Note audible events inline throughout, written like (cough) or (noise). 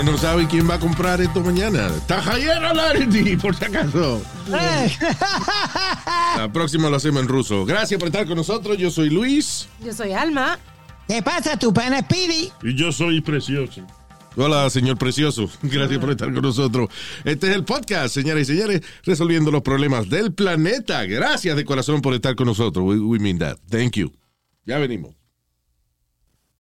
Uno no sabe quién va a comprar esto mañana. Tahayet Alardi, por si acaso. La próxima lo hacemos en ruso. Gracias por estar con nosotros. Yo soy Luis. Yo soy Alma. ¿Qué pasa, tu pana Speedy? Y yo soy precioso. Hola, señor precioso. (laughs) Gracias por estar con nosotros. Este es el podcast, señoras y señores, resolviendo los problemas del planeta. Gracias de corazón por estar con nosotros. We, we mean that. Thank you. Ya venimos.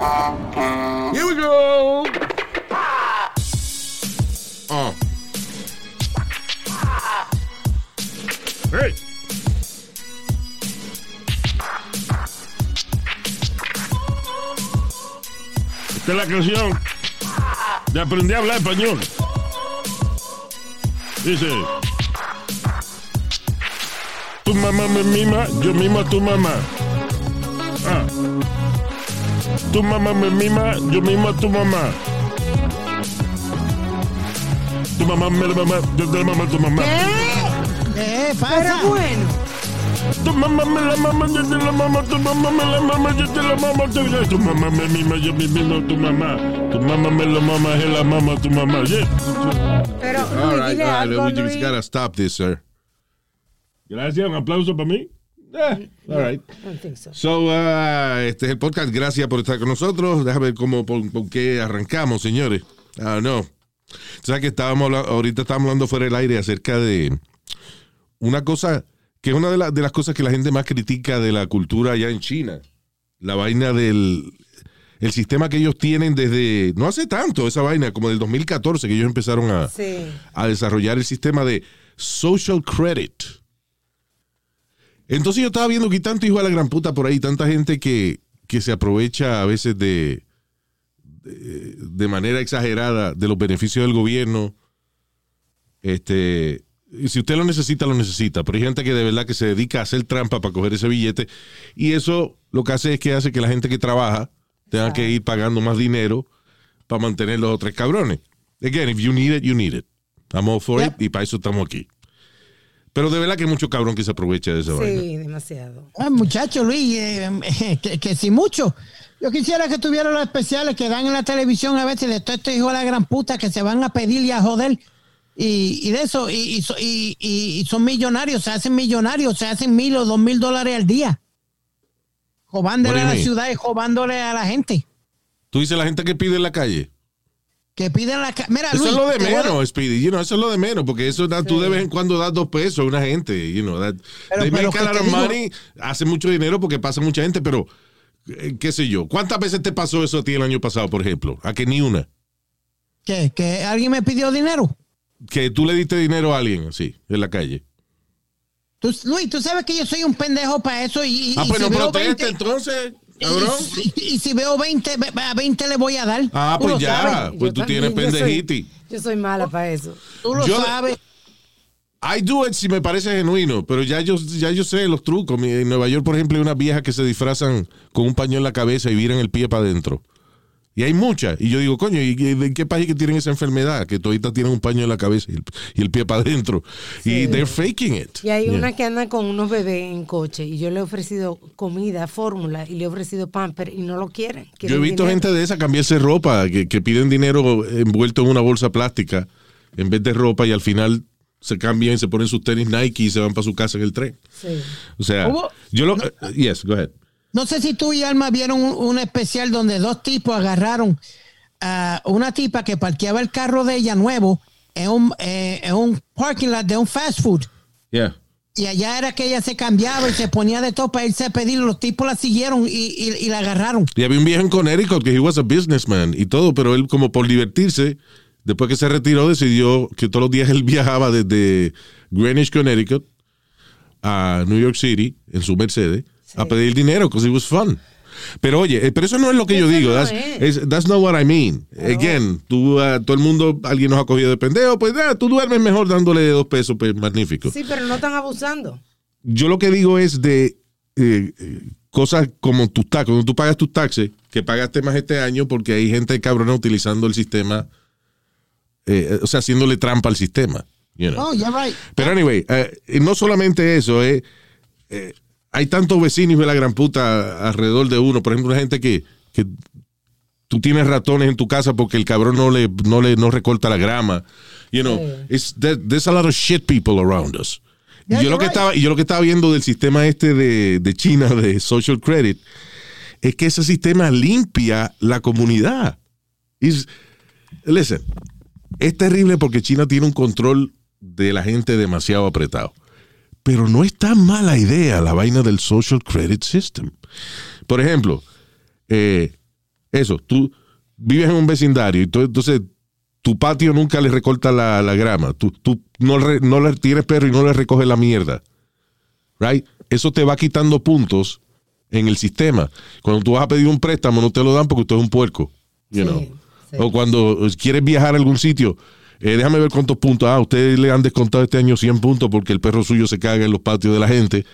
Here we go. Oh. ¡Hey! Esta es la canción de Aprendí a hablar español. Dice: Tu mamá me mima, yo mimo a tu mamá. Tu mamá me mima, yo mimo a tu mamá. Tu mamá me la mamá, yo te la mamá a tu mamá. ¿Qué Pero pasa? bueno. Tu mamá me la mama, yo te la mama, tu mamá me la mama, yo te la mama, tu, tu mamá me mima, yo me mimo a tu mamá. Tu mamá me la mama, es la mama, tu mamá. Yeah. Pero, All Luis, right, all right, we just Luis. gotta stop this, sir. Gracias, un aplauso para mí. Eh, all right. I don't think so. So, uh, este es el podcast. Gracias por estar con nosotros. Déjame ver cómo, por, por qué arrancamos, señores. Ah, no. ¿Sabes que estábamos hablando, ahorita estábamos hablando fuera del aire acerca de una cosa que es una de, la- de las cosas que la gente más critica de la cultura allá en China. La vaina del el sistema que ellos tienen desde, no hace tanto esa vaina, como del 2014 que ellos empezaron a, Sí. a desarrollar el sistema de social credit. Entonces yo estaba viendo que hay tanto hijo de la gran puta por ahí, tanta gente que, que se aprovecha a veces de, de, de manera exagerada de los beneficios del gobierno. Este, si usted lo necesita, lo necesita. Pero hay gente que de verdad que se dedica a hacer trampa para coger ese billete. Y eso lo que hace es que hace que la gente que trabaja tenga que ir pagando más dinero para mantener los otros cabrones. Again, if you need it, you need it. I'm all for Yep. it y para eso estamos aquí. Pero de verdad que hay mucho cabrón que se aprovecha de esa vaina. Sí, demasiado. Ah, muchacho Luis, eh, eh, que, que si mucho. Yo quisiera que tuviera los especiales que dan en la televisión a veces de todos estos hijos de la gran puta que se van a pedir y a joder. Y, y de eso, y, y y- son millonarios, se hacen millonarios, se hacen mil o dos mil dólares al día. Jobándole a la mean? ciudad y jobándole a la gente. Tú dices la gente que pide en la calle. Que piden la... Mira, Eso es lo de a- menos, Speedy. You know, eso es lo de menos, porque eso da- tú de vez en cuando das dos pesos a una gente. You know, that, Pero- they pero make que a lot te of digo- money, hace mucho dinero porque pasa mucha gente, pero eh, qué sé yo. ¿Cuántas veces te pasó eso a ti el año pasado, por ejemplo? A que ni una. ¿Qué? ¿Que alguien me pidió dinero? Que tú le diste dinero a alguien así, en la calle. Tú- Luis, tú sabes que yo soy un pendejo para eso y, y- Ah, y pues si 20 entonces, cabrón. y, y si veo 20, ve- a 20 le voy a dar. Ah, pues ya. sabes. Pues Yo tú tienes también, yo soy- pendejiti. Yo soy mala para eso. Tú lo Yo- sabes. I do it si me parece genuino, pero ya yo, ya yo sé los trucos. En Nueva York, por ejemplo, hay unas viejas que se disfrazan con un paño en la cabeza y viran el pie para adentro. Y hay muchas. Y yo digo, coño, ¿y y de qué país que tienen esa enfermedad? Que toditas tienen un paño en la cabeza y el, y el pie para adentro. Y they're faking it. Y hay Yeah. una que anda con unos bebés en coche y yo le he ofrecido comida, fórmula y le he ofrecido pamper y no lo quieren. Yo he visto dinero. gente de esa cambiarse ropa, que, que piden dinero envuelto en una bolsa plástica en vez de ropa y al final se cambian, se ponen sus tenis Nike y se van para su casa en el tren. Sí. O sea, Hubo- yo lo... eh, yes, go ahead. No sé si tú y Alma vieron un, un especial donde dos tipos agarraron a una tipa que parqueaba el carro de ella nuevo en un, eh, en un parking lot de un fast food. Yeah. Y allá era que ella se cambiaba y se ponía de todo para irse a pedir. Los tipos la siguieron y, y- y la agarraron. Y había un viejo en Connecticut que he was a businessman y todo, pero él como por divertirse, después que se retiró, decidió que todos los días él viajaba desde Greenwich, Connecticut a New York City en su Mercedes a pedir dinero because it was fun. Pero oye, eh, pero eso no es lo que yo digo. no that's, es. es- that's not what I mean. Again, tú, ah, todo el mundo, alguien nos ha cogido de pendejo, pues ah, tú duermes mejor dándole dos pesos, pues magnífico. Sí, pero no están abusando. Yo lo que digo es de eh, eh, cosas como tus taxes. Cuando tú pagas tus taxes, que pagaste más este año porque hay gente cabrona utilizando el sistema, eh, o sea, haciéndole trampa al sistema. you know. Oh, yeah, right. Pero anyway, eh, no solamente eso, eh, hay tantos vecinos de la gran puta alrededor de uno. Por ejemplo, una gente que, que tú tienes ratones en tu casa porque el cabrón no le, no le no recorta la grama. You know, it's, there- there's a lot of shit people around us. Y Yeah, yo lo que right. estaba, yo lo que estaba viendo del sistema este de, de China de social credit es que ese sistema limpia la comunidad. Is- listen, es terrible porque China tiene un control de la gente demasiado apretado. Pero no es tan mala idea la vaina del social credit system. Por ejemplo, eh, eso, tú vives en un vecindario y tú- entonces tu patio nunca le recorta la, la grama. Tú, tú no, re- no le tienes perro y no le recoges la mierda. Right? Eso te va quitando puntos en el sistema. Cuando tú vas a pedir un préstamo, no te lo dan porque tú eres un puerco. You Sí, know. sí. O cuando quieres viajar a algún sitio, eh, déjame ver cuántos puntos. Ah, ustedes le han descontado este año 100 puntos porque el perro suyo se caga en los patios de la gente.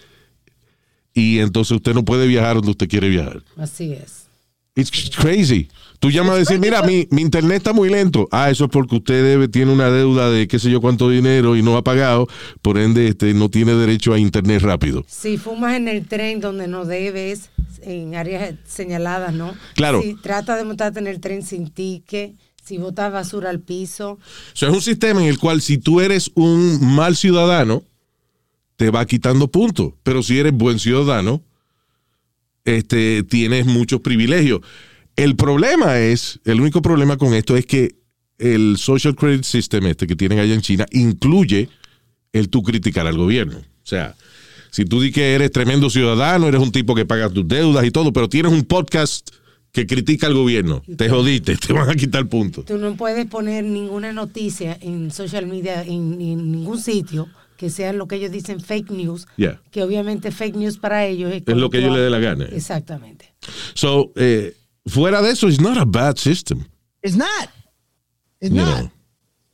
Y entonces usted no puede viajar donde usted quiere viajar. Así es. It's crazy. Tú llamas a decir, mira, mi, mi internet está muy lento. Ah, eso es porque usted debe, tiene una deuda de qué sé yo cuánto dinero y no ha pagado. Por ende, este, no tiene derecho a internet rápido. Si fumas en el tren donde no debes, en áreas señaladas, ¿no? Claro. Si trata de montarte en el tren sin ticket, si botas basura al piso. O sea, es un sistema en el cual si tú eres un mal ciudadano, te va quitando puntos. Pero si eres buen ciudadano, este, tienes muchos privilegios. El problema es, el único problema con esto es que el social credit system este que tienen allá en China incluye el tú criticar al gobierno. O sea, si tú di que eres tremendo ciudadano, eres un tipo que paga tus deudas y todo, pero tienes un podcast que critica al gobierno, te jodiste, te van a quitar puntos. Tú no puedes poner ninguna noticia en social media, en, en ningún sitio, que sea lo que ellos dicen fake news, Yeah. que obviamente fake news para ellos es, Es lo que ellos les dé la gana. Exactamente. So, eh, fuera de eso, it's not a bad system. It's not. It's You not. know.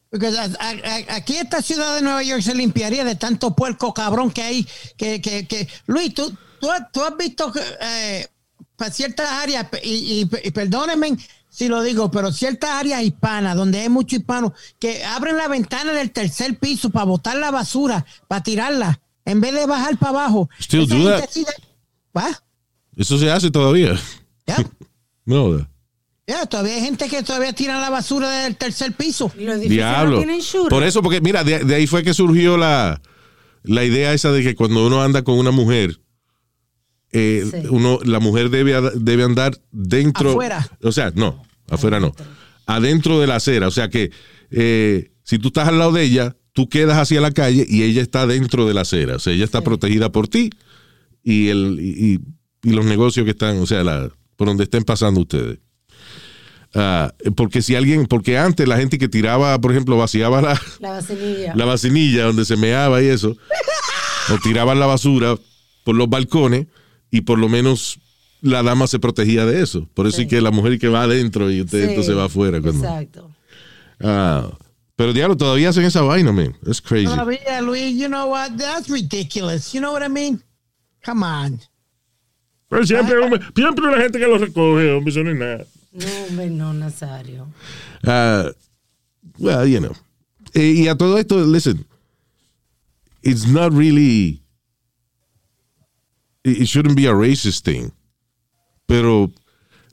Porque a- a- a- aquí esta ciudad de Nueva York se limpiaría de tanto puerco cabrón que hay. Que, que, que Luis, tú, tú, has- tú has visto que, eh, ciertas áreas, y, y, y perdónenme si lo digo, pero ciertas áreas hispanas, donde hay muchos hispanos, que abren la ventana del tercer piso para botar la basura, para tirarla, en vez de bajar para abajo. Still do that? Eso se hace todavía. Ya. (laughs) No, Ya, todavía hay gente que todavía tira la basura del tercer piso. Y los edificios diablo. no. Por eso, porque mira, de, de ahí fue que surgió la, la idea esa de que cuando uno anda con una mujer, eh, Sí. uno, la mujer debe, debe andar dentro. Afuera. O sea, no, afuera no. Adentro de la acera. O sea que eh, si tú estás al lado de ella, tú quedas hacia la calle y ella está dentro de la acera. O sea, ella está protegida por ti y, el, y, los negocios que están, o sea, la, por donde estén pasando ustedes. Ah, porque si alguien, porque antes la gente que tiraba, por ejemplo, vaciaba la, La vacinilla. la vacinilla donde se meaba y eso, o tiraban la basura por los balcones y por lo menos la dama se protegía de eso. Por eso Sí. es que la mujer que va adentro y usted Sí, entonces va afuera. Cuando, Exacto. Ah, Pero diablo, todavía hacen esa vaina, man. That's crazy. Todavía, Luis, you know what? That's ridiculous. You know what I mean? Come on. Pero siempre, hombre, siempre la gente que lo recoge, hombre, eso no es nada. No, hombre, no, Nazario. Uh, well, you know. Eh, y a todo esto, listen, it's not really, it shouldn't be a racist thing. Pero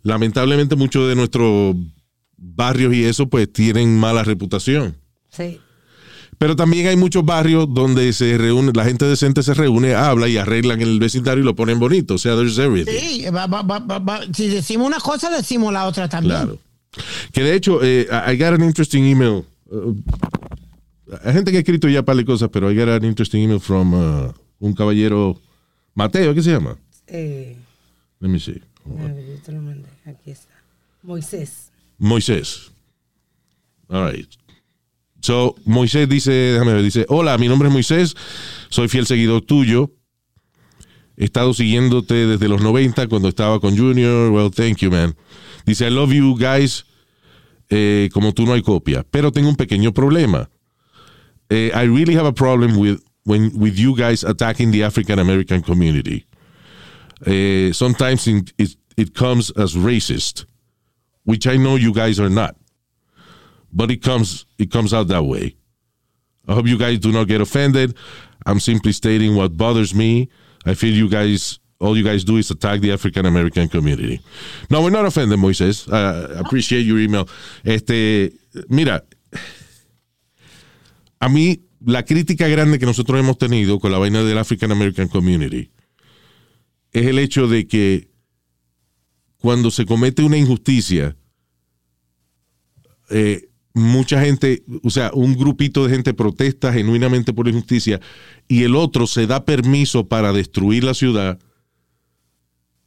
lamentablemente muchos de nuestros barrios y eso pues tienen mala reputación. Sí. Pero también hay muchos barrios donde se reúne, la gente decente se reúne, habla y arreglan el vecindario y lo ponen bonito. O sea, there's everything. Sí, va- va- va- si decimos una cosa, decimos la otra también. Claro. Que de hecho, eh, I got an interesting email. Uh, hay gente que ha escrito ya un par de cosas, pero I got an interesting email from uh, un caballero, Mateo, ¿qué se llama? Eh, Let me see. ver, yo te lo mandé. Aquí está. Moisés. Moisés. All right. So, Moisés dice, déjame ver, dice, hola, mi nombre es Moisés, soy fiel seguidor tuyo. He estado siguiéndote desde los 90 cuando estaba con Junior. Well, thank you, man. Dice, I love you guys. Eh, como tú no hay copia. Pero tengo un pequeño problema. Eh, I really have a problem with, when, with you guys attacking the African American community. Eh, sometimes it, it, it comes as racist which I know you guys are not. But it comes it comes out that way. I hope you guys do not get offended. I'm simply stating what bothers me. I feel you guys all you guys do is attack the African American community. No, we're not offended, Moises. Uh, I appreciate your email. Este, mira, a mí la crítica grande que nosotros hemos tenido con la vaina del African American community es el hecho de que cuando se comete una injusticia, eh, mucha gente, o sea, un grupito de gente protesta genuinamente por la injusticia y el otro se da permiso para destruir la ciudad,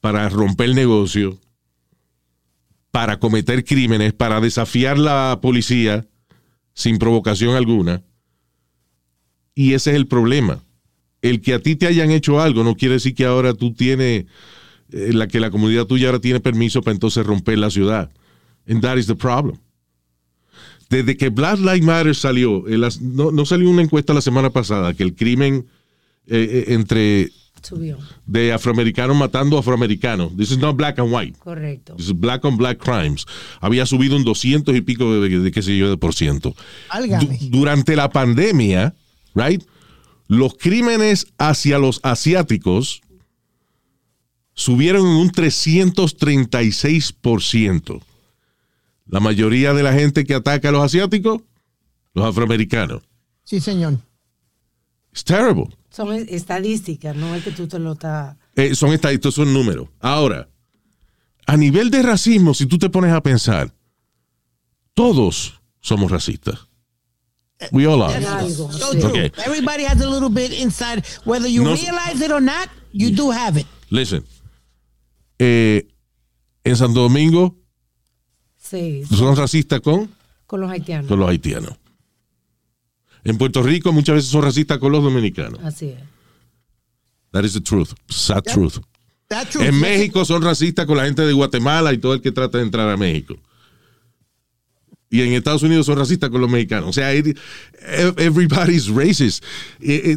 para romper el negocio, para cometer crímenes, para desafiar la policía sin provocación alguna. Y ese es el problema. El que a ti te hayan hecho algo no quiere decir que ahora tú tienes, eh, la, que la comunidad tuya ahora tiene permiso para entonces romper la ciudad. And that is the problem. Desde que Black Lives Matter salió, las- no, no salió una encuesta la semana pasada que el crimen eh, eh, entre Subió. de afroamericanos matando afroamericanos, this is not black and white, Correcto. this is black on black crimes, había subido un 200 y pico de, de qué sé yo de por ciento. Du- durante la pandemia, right, los crímenes hacia los asiáticos subieron en un 336%. La mayoría de la gente que ataca a los asiáticos, los afroamericanos. Sí, señor. It's terrible. Son es- estadísticas, no es que tú te lo estás. Eh, son estadísticos, son números. Ahora, a nivel de racismo, si tú te pones a pensar, todos somos racistas. We all are. So true. Okay. Everybody has a little bit inside. Whether you No- realize it or not, you do have it. Listen, eh, en Santo Domingo Sí, son racistas con, con los haitianos. con los haitianos. En Puerto Rico muchas veces son racistas con los dominicanos. Así es. That is the truth. Sad truth. That's true. En. México son racistas con la gente de Guatemala y todo el que trata de entrar a México. Y en Estados Unidos son racistas con los mexicanos. O sea, everybody's racist. Eh, eh,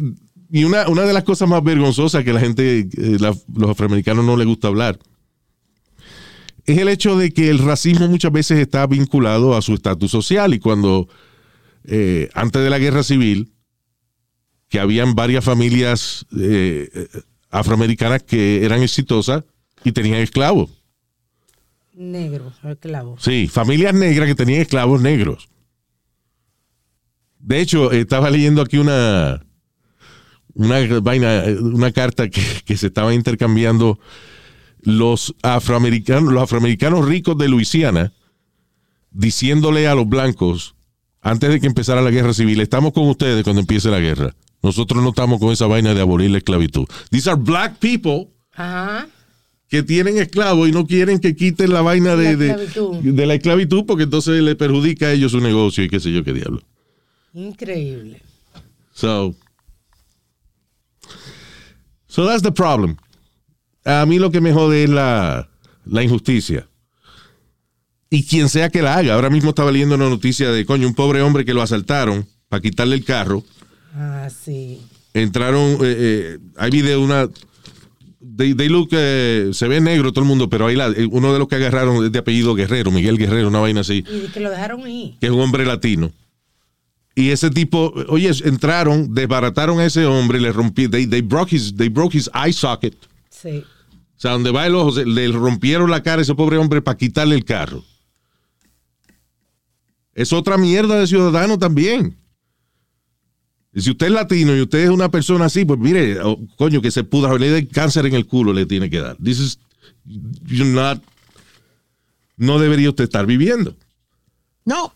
Y una, de las cosas más vergonzosas que la gente, eh, los afroamericanos no les gusta hablar, es el hecho de que el racismo muchas veces está vinculado a su estatus social. Y cuando, antes de la guerra civil, que habían varias familias afroamericanas que eran exitosas y tenían esclavos. Negro, esclavo. Sí, familias negras que tenían esclavos negros. De hecho, estaba leyendo aquí una, una vaina, una carta que, que se estaba intercambiando los afroamericanos, los afroamericanos ricos de Luisiana, diciéndole a los blancos, antes de que empezara la guerra civil, estamos con ustedes cuando empiece la guerra. Nosotros no estamos con esa vaina de abolir la esclavitud. These are black people Ajá. Que tienen esclavos y no quieren que quiten la vaina de, La de- la esclavitud porque entonces le perjudica a ellos su negocio y qué sé yo qué diablo. Increíble. So, so that's the problem. A mí lo que me jode es la, la injusticia. Y quien sea que la haga. Ahora mismo estaba leyendo una noticia de, coño, un pobre hombre que lo asaltaron para quitarle el carro. Ah, sí. Entraron, eh, eh, hay video de una... They, they look, eh, se ve negro todo el mundo, pero ahí la- eh, uno de los que agarraron es de apellido Guerrero, Miguel Guerrero, una vaina así, Y que lo dejaron ahí. que es un hombre latino. Y ese tipo, oye, entraron, desbarataron a ese hombre, le rompí, they, they broke his, they broke his eye socket. Sí. O sea, donde va el ojo, le rompieron la cara a ese pobre hombre para quitarle el carro. Es otra mierda de ciudadano también. Si usted es latino y usted es una persona así, pues mire, oh, coño, que se pudra, le dé cáncer en el culo, le tiene que dar. This is, you're not, no debería usted estar viviendo. No.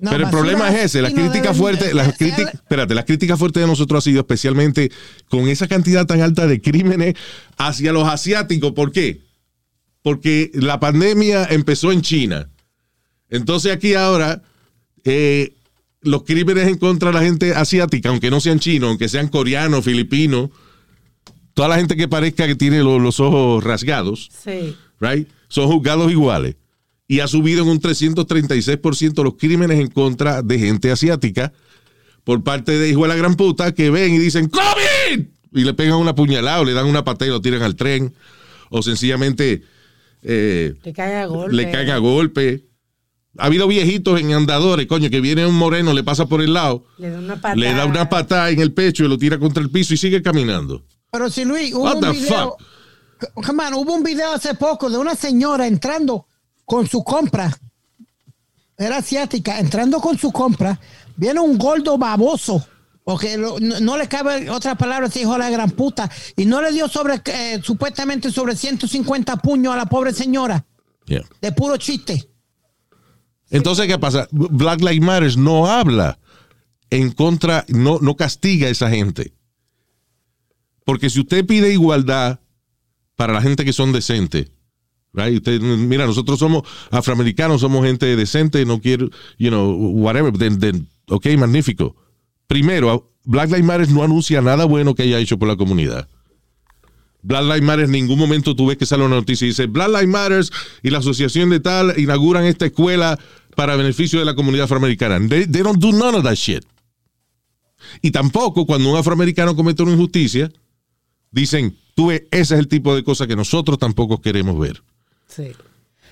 No, Pero el problema es ese, la así no crítica deben- fuerte, la sea- crítica, espérate, la crítica fuerte de nosotros ha sido especialmente con esa cantidad tan alta de crímenes hacia los asiáticos. ¿Por qué? Porque la pandemia empezó en China. Entonces aquí ahora eh, los crímenes en contra de la gente asiática, aunque no sean chinos, aunque sean coreanos, filipinos, toda la gente que parezca que tiene lo- los ojos rasgados, Sí. right? Son juzgados iguales. Y ha subido en un 336% los crímenes en contra de gente asiática por parte de hijo de la gran puta que ven y dicen ¡COVID! Y le pegan una puñalada o le dan una patada y lo tiran al tren. O sencillamente eh, Le caen a golpe. le caen a golpe. Ha habido viejitos en andadores, coño, que viene un moreno, le pasa por el lado, Le da una patada. le da una patada en el pecho y lo tira contra el piso y sigue caminando. Pero si Luis, hubo What un the video. Come on, hubo un video hace poco de una señora entrando con su compra. Era asiática, entrando con su compra. Viene un gordo baboso. Porque no, no le cabe otra palabra, ese hijo de la gran puta. Y no le dio sobre, eh, supuestamente sobre 150 puños a la pobre señora. Yeah. De puro chiste. Entonces, ¿qué pasa? Black Lives Matter no habla en contra, no, no castiga a esa gente. Porque si usted pide igualdad para la gente que son decentes, right? Usted, mira, nosotros somos afroamericanos, somos gente decente, no quiero, you know, whatever, then, then, ok, magnífico. Primero, Black Lives Matter no anuncia nada bueno que haya hecho por la comunidad. Black Lives Matter en ningún momento tú ves que sale una noticia y dice Black Lives Matter y la asociación de tal inauguran esta escuela para beneficio de la comunidad afroamericana. They, they don't do none of that shit. Y tampoco cuando un afroamericano comete una injusticia, dicen, tú ves, ese es el tipo de cosas que nosotros tampoco queremos ver. Sí.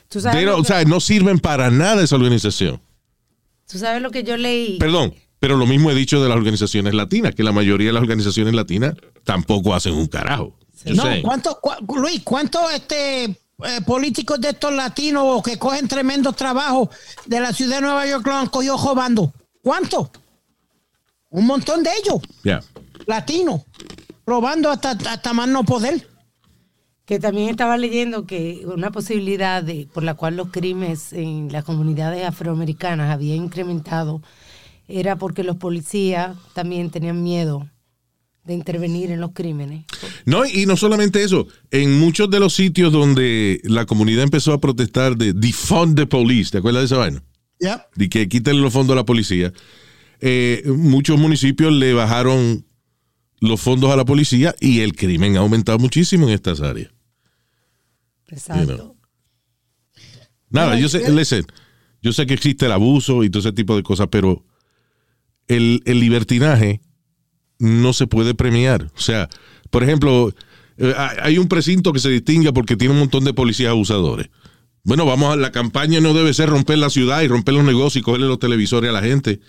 ¿Tú sabes, que, o sea, no sirven para nada esa organización. tú sabes lo que yo leí? Perdón, pero lo mismo he dicho de las organizaciones latinas, que la mayoría de las organizaciones latinas tampoco hacen un carajo. No. ¿cuánto, cua- Luis, ¿cuántos este, eh, políticos de estos latinos que cogen tremendos trabajos de la ciudad de Nueva York lo han cogido robando? ¿Cuántos? Un montón de ellos, Yeah. latinos, robando hasta, hasta más no poder. Que también estaba leyendo que una posibilidad de, por la cual los crímenes en las comunidades afroamericanas había incrementado era porque los policías también tenían miedo de intervenir en los crímenes. No, y no solamente eso, en muchos de los sitios donde la comunidad empezó a protestar de defund the police, ¿te acuerdas de esa vaina? Ya. De que quiten los fondos a la policía. eh, muchos municipios le bajaron los fondos a la policía y el crimen ha aumentado muchísimo en estas áreas. Exacto. know. Nada, yo sé, yo- listen, yo sé que existe el abuso y todo ese tipo de cosas, pero el, el libertinaje no se puede premiar. O sea, por ejemplo, eh, hay un precinto que se distingue porque tiene un montón de policías abusadores. Bueno, vamos a la campaña no debe ser romper la ciudad y romper los negocios y cogerle los televisores a la gente.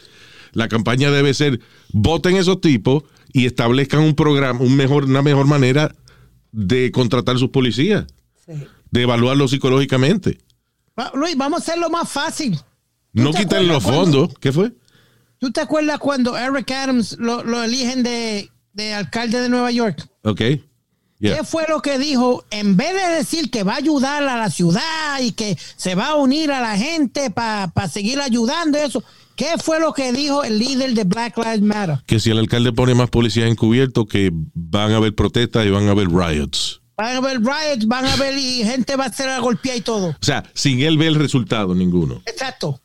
La campaña debe ser voten esos tipos y establezcan un programa, un mejor, una mejor manera de contratar sus policías, Sí. de evaluarlos psicológicamente. Luis, vamos a hacerlo más fácil. No te quitarle los fondos. ¿Qué fue? ¿Tú te acuerdas cuando Eric Adams lo, lo eligen de, de alcalde de Nueva York? Ok. Yeah. ¿Qué fue lo que dijo? En vez de decir que va a ayudar a la ciudad y que se va a unir a la gente para seguir ayudando eso, ¿qué fue lo que dijo el líder de Black Lives Matter? Que si el alcalde pone más policías encubiertos, que van a haber protestas y van a haber riots. Van a haber riots, van a ver y gente va a ser a golpear y todo. O sea, sin él ver el resultado ninguno. Exacto.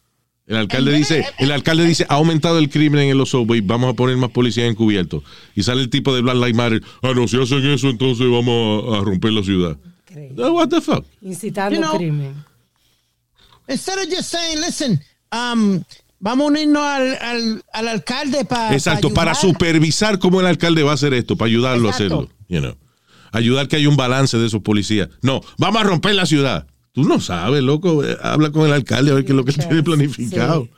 El alcalde dice, el alcalde dice, ha aumentado el crimen en los subways, vamos a poner más policías encubiertos. Y sale el tipo de Black Lives Matter, ah, no, si hacen eso, entonces vamos a, a romper la ciudad. Ah, What the fuck? Incitando You know, crimen. instead of just saying, listen, um, vamos a unirnos al, al, al alcalde para. Exacto, para supervisar cómo el alcalde va a hacer esto, para ayudarlo Exacto. a hacerlo. You know. Ayudar que haya un balance de esos policías. No, vamos a romper la ciudad. Tú no sabes, loco. eh, Habla con el alcalde a ver qué es lo que tiene planificado. sí.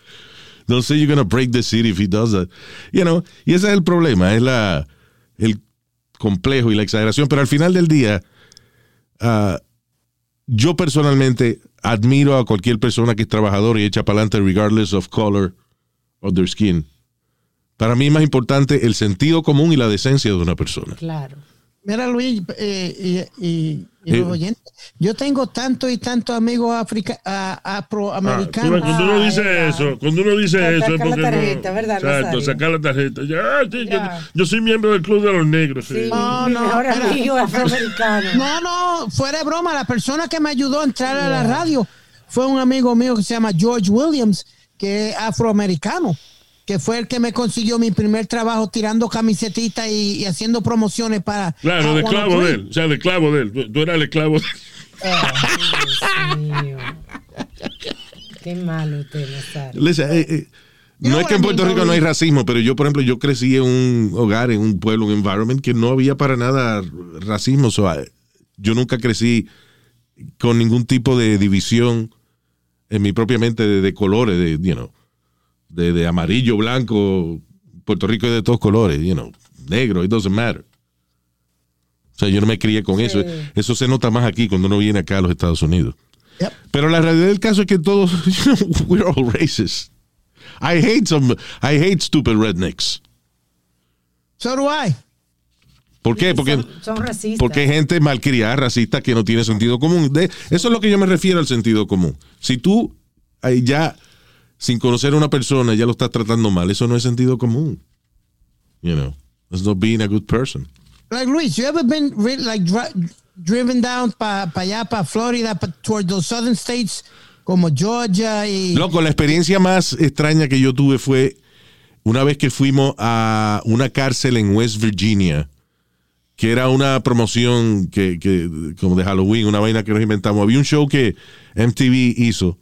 Don't say you're gonna break the city if he does that. You know, y ese es el problema, es la el complejo y la exageración. Pero al final del día, ah, yo personalmente admiro a cualquier persona que es trabajador y echa para adelante regardless of color of their skin. Para mí es más importante el sentido común y la decencia de una persona. Claro. Mira, Luis, eh, y, y- y los oyentes, yo tengo tantos y tantos amigos africa, a- Ah, tú afroamericanos. ves, cuando uno Ah, dice eso, cuando uno dice Saca eso es la tarjeta, no, ¿verdad, Exacto, sacar la tarjeta. Ya, ah, sí, yo, Ya. yo soy miembro del club de los negros. Sí. Sí, No, no, mejor espera. amigo (laughs) afroamericano. No, no, fuera de broma, la persona que me ayudó a entrar a la radio fue un amigo mío que se llama George Williams, que es afroamericano, que fue el que me consiguió mi primer trabajo tirando camisetitas y, y haciendo promociones para... Claro, de esclavo 103. de él. O sea, de esclavo de él. Tú, tú eras el esclavo de Dios mío. Qué malo usted. Listen, eh, eh, no es que en Puerto Rico no hay racismo, pero yo, por ejemplo, yo crecí en un hogar, en un pueblo, un environment que no había para nada racismo. So, eh, yo nunca crecí con ningún tipo de división en mi propia mente de, de colores, de, you know, de, de amarillo, blanco, Puerto Rico es de todos colores, you know, negro, it doesn't matter. O sea, yo no me crié con eso. Eso se nota más aquí cuando uno viene acá a los Estados Unidos. Yep. Pero la realidad del caso es que todos, (laughs) you know, we're all racist. I hate some, I hate stupid rednecks. So do I. ¿Por qué? Porque, son, son racistas. porque hay gente malcriada, racista, que no tiene sentido común. De, eso es lo que yo me refiero al sentido común. Si tú ahí ya, sin conocer a una persona, ya lo estás tratando mal, eso no es sentido común. You know, that's not being a good person. Like Luis, you ever been like dri- driven down para pa allá, para Florida, pa, toward those southern states como Georgia y... Loco, la experiencia más extraña que yo tuve fue una vez que fuimos a una cárcel en West Virginia, que era una promoción que, que como de Halloween, una vaina que nos inventamos. Había un show que MTV hizo.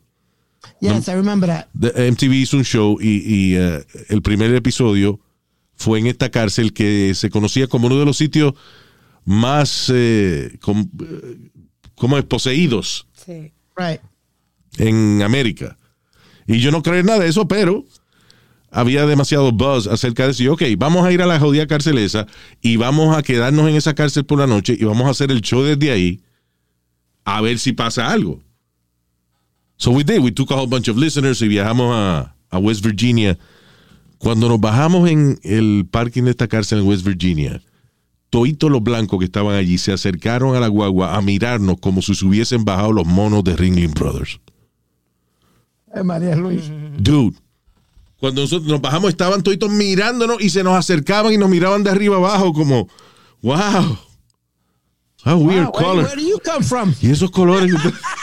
Yes, I remember that. MTV hizo un show y, y, eh, el primer episodio fue en esta cárcel que se conocía como uno de los sitios más eh, com- eh, como es, poseídos Sí. Right. en América. Y yo no creo en nada de eso, pero había demasiado buzz acerca de. Y, ok, vamos a ir a la jodida cárcel esa y vamos a quedarnos en esa cárcel por la noche y vamos a hacer el show desde ahí a ver si pasa algo. So we did. We took a whole bunch of listeners y viajamos a, a West Virginia. Cuando nos bajamos en el parking de esta cárcel en West Virginia, toitos los blancos que estaban allí se acercaron a la guagua a mirarnos como si se hubiesen bajado los monos de Ringling Brothers. Eh, María Luis. Dude. Cuando nosotros nos bajamos estaban toditos mirándonos y se nos acercaban y nos miraban de arriba abajo como, wow. How weird Wow, where, color. where do you come from? Y esos colores. (laughs) (laughs)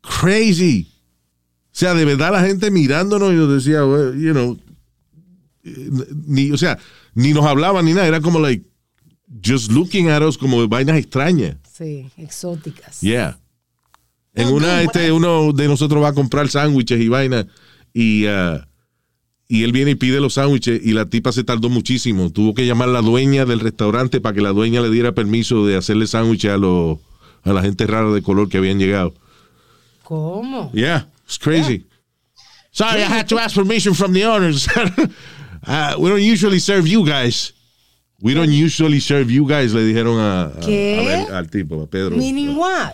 Crazy. O sea, de verdad la gente mirándonos y nos decía, well, you know, ni, o sea, ni nos hablaban ni nada. Era como, like, just looking at us como vainas extrañas. Sí, exóticas. Yeah. En una, este, uno de nosotros va a comprar sándwiches y vaina y, ah, y él viene y pide los sándwiches y la tipa se tardó muchísimo. Tuvo que llamar a la dueña del restaurante para que la dueña le diera permiso de hacerle sándwiches a, los a la gente rara de color que habían llegado. ¿Cómo? Yeah, it's crazy. Sorry, I had to ask permission from the owners. (laughs) Uh, we don't usually serve you guys. We don't usually serve you guys, le dijeron a, a- a ver, al tipo, a Pedro. Meaning what?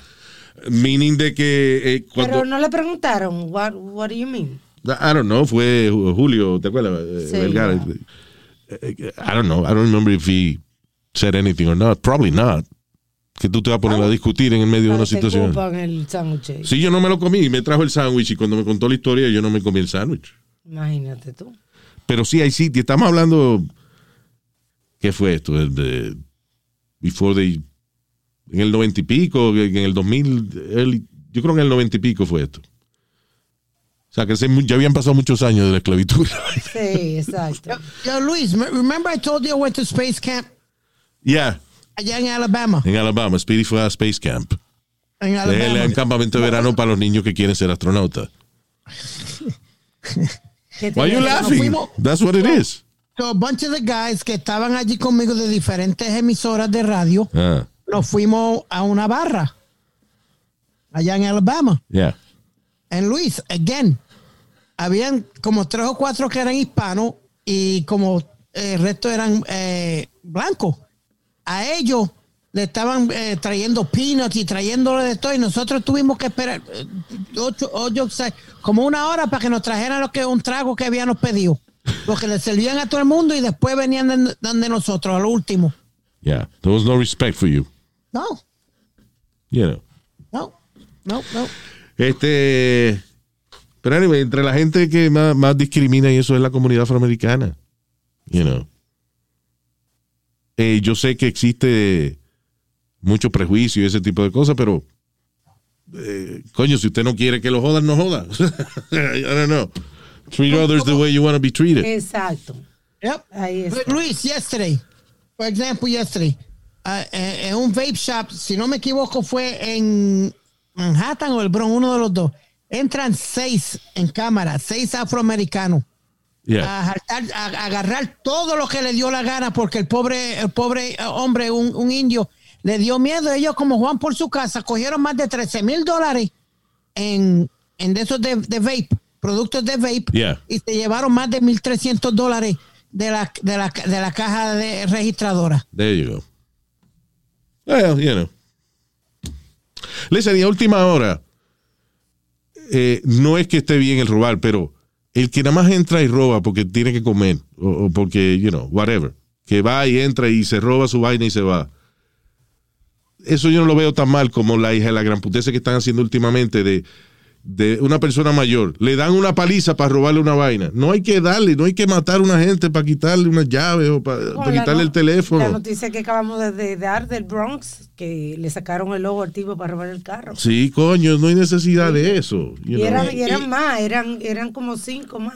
Meaning de que eh, cuando... Pero no le preguntaron, what, what do you mean? I don't know, fue Julio, ¿te acuerdas? Eh, Sí, Vergara. ya. Eh, I don't know, I don't remember if he said anything or not. Probably not. Que tú te vas a poner a discutir en el medio de una situación. el sándwich. Sí, yo no me lo comí, me trajo el sándwich y cuando me contó la historia yo no me comí el sándwich. Imagínate tú. Pero sí hay sitios, estamos hablando, ¿qué fue esto? El de, before the, en el noventa y pico, en el 2000, early- yo creo que en el noventa y pico fue esto. O sea, que mu- ya habían pasado muchos años de la esclavitud. Sí, exacto. Yo, Luis, me- remember I told you I went to space camp yeah, allá en Alabama? en Alabama, Speedy fue a Space Camp. En Alabama. un campamento de verano para los niños que quieren ser astronautas. ¿Qué Why you tenía? laughing? That's what it is. So, a bunch of the guys que estaban allí conmigo de diferentes emisoras de radio, Ah, nos fuimos a una barra allá en Alabama. yeah. En Luis, again, habían como tres o cuatro que eran hispanos y como eh, el resto eran eh, blancos. A ellos le estaban eh, trayendo peanuts y trayéndole de todo y nosotros tuvimos que esperar eh, ocho, ocho, seis, como una hora para que nos trajeran lo que un trago que habíamos pedido. Porque le servían a todo el mundo y después venían de, donde nosotros, a lo último. Yeah. There was no respect for you. No, You know. no, no, no. Este. Pero anyway, entre la gente que más, más discrimina y eso es la comunidad afroamericana. You know. Eh, yo sé que existe mucho prejuicio y ese tipo de cosas, pero. eh, coño, si usted no quiere que lo jodan, no joda. (laughs) I don't know. Treat others the way you want to be treated. Exacto. Yep. Ahí está. Luis, yesterday, for example, yesterday, uh, eh, en un vape shop, si no me equivoco, fue en Manhattan o el Bronx, uno de los dos. Entran seis en cámara, seis afroamericanos. Yeah. A, jaltar- a- a agarrar todo lo que le dio la gana porque el pobre, el pobre eh, hombre, un, un indio, le dio miedo. Ellos, como Juan por su casa, cogieron más de 13 mil dólares en, en de esos de, de vape, productos de vape, Yeah. y se llevaron más de 1.300 dólares de la, de, la, de la caja de registradora. There you go. Well, you know. Listen, y a última hora, eh, no es que esté bien el robar, pero el que nada más entra y roba porque tiene que comer, o, porque, you know, whatever, que va y entra y se roba su vaina y se va. Eso yo no lo veo tan mal como la hija de la gran puteza que están haciendo últimamente de, de una persona mayor. Le dan una paliza para robarle una vaina. No hay que darle, no hay que matar a una gente para quitarle una llave o para, quitarle no- el teléfono. La noticia que acabamos de, de dar del Bronx, que le sacaron el logo al tipo para robar el carro. Sí, coño, no hay necesidad de eso. you Y eran, y eran más, eran, eran como cinco más.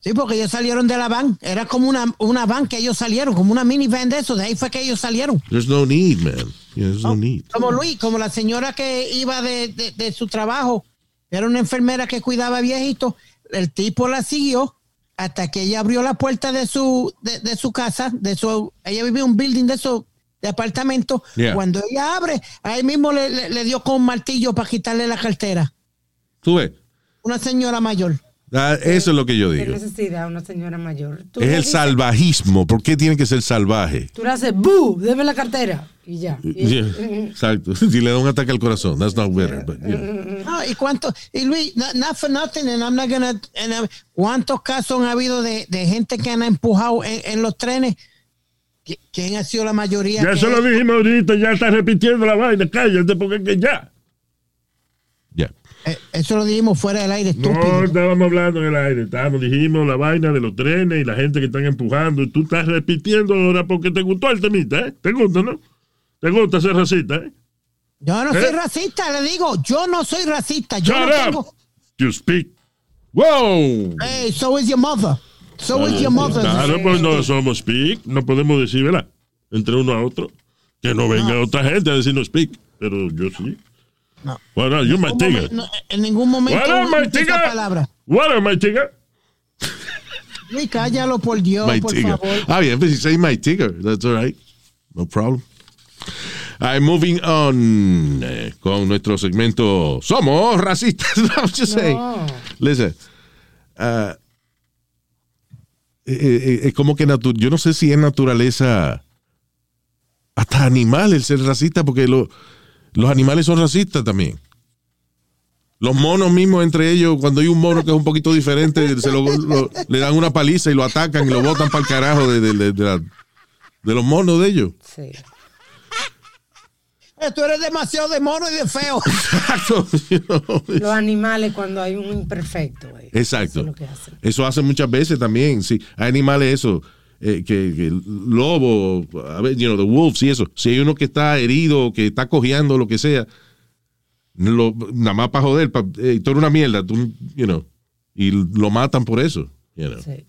Sí, porque ellos salieron de la van. Era como una, una van que ellos salieron, como una minivan de eso. De ahí fue que ellos salieron. There's no need, man. Yeah, there's no need. Como Luis, como la señora que iba de, de- de su trabajo, era una enfermera que cuidaba viejitos, el tipo la siguió hasta que ella abrió la puerta de su, de, de su casa, de su, ella vivía en un building de su de apartamento. Yeah. Cuando ella abre, ahí mismo le, le- le dio con un martillo para quitarle la cartera. Tú ves, Una señora mayor. Ah, eso es lo que yo ¿Qué digo. necesidad una señora mayor? Tú Es el dices- salvajismo. ¿Por qué tiene que ser salvaje? Tú le haces, ¡bu! Deme la cartera. Y ya. Y- Yeah, Exacto. (laughs) Si le da un ataque al corazón, that's not better. but, y cuánto, y Luis, not, not for nothing, and I'm not gonna, and, ¿cuántos casos han habido de, de gente que han empujado en, en los trenes? ¿Qui- ¿Quién ha sido la mayoría? Ya eso lo dijimos ahorita, ya está repitiendo la vaina. Cállate, porque es que ya. Eh, eso lo dijimos fuera del aire, No estábamos hablando en el aire, estábamos, dijimos la vaina de los trenes y la gente que están empujando. Y tú estás repitiendo ahora porque te gustó el temita, ¿eh? ¿Te gusta, no? ¿Te gusta ser racista, eh? Yo no ¿Eh? soy racista, le digo, yo no soy racista. Yo Shut no up. tengo. You speak. ¡Wow! Hey, so is your mother. So is your mother. Claro, pues no somos speak. No podemos decir, ¿verdad? Entre uno a otro. Que no venga otra gente a decirnos speak. Pero yo sí. No. You En ningún tigger. momen- no, en ningún momento What esa tigger? palabra. What I, tigger? Luis, cállalo por Dios, My por tigger. favor. Ah, bien, pues si say my tigger, that's all right. No problem. I'm moving on eh, con nuestro segmento Somos racistas. I'm just saying. No. Listen. ah, eh, eh, es como que yo no sé si es naturaleza hasta animal el ser racista, porque lo- los animales son racistas también. Los monos mismos entre ellos, cuando hay un mono que es un poquito diferente, se lo, lo- le dan una paliza y lo atacan y lo botan para el carajo de, de- de- de la- de los monos de ellos. Sí. Eh, Tú eres demasiado de mono y de feo. Exacto. you (laughs) know. Los animales cuando hay un imperfecto. eh. Exacto. Eso es lo que hacen. Eso hacen muchas veces también. Sí, hay animales eso. Eh, que, que el lobo, a ver, you know, the wolves y eso. Si hay uno que está herido, que está cojeando, lo que sea, lo, nada más para joder, eh, tú eres una mierda, tú, you know, y lo matan por eso. You know. Sí.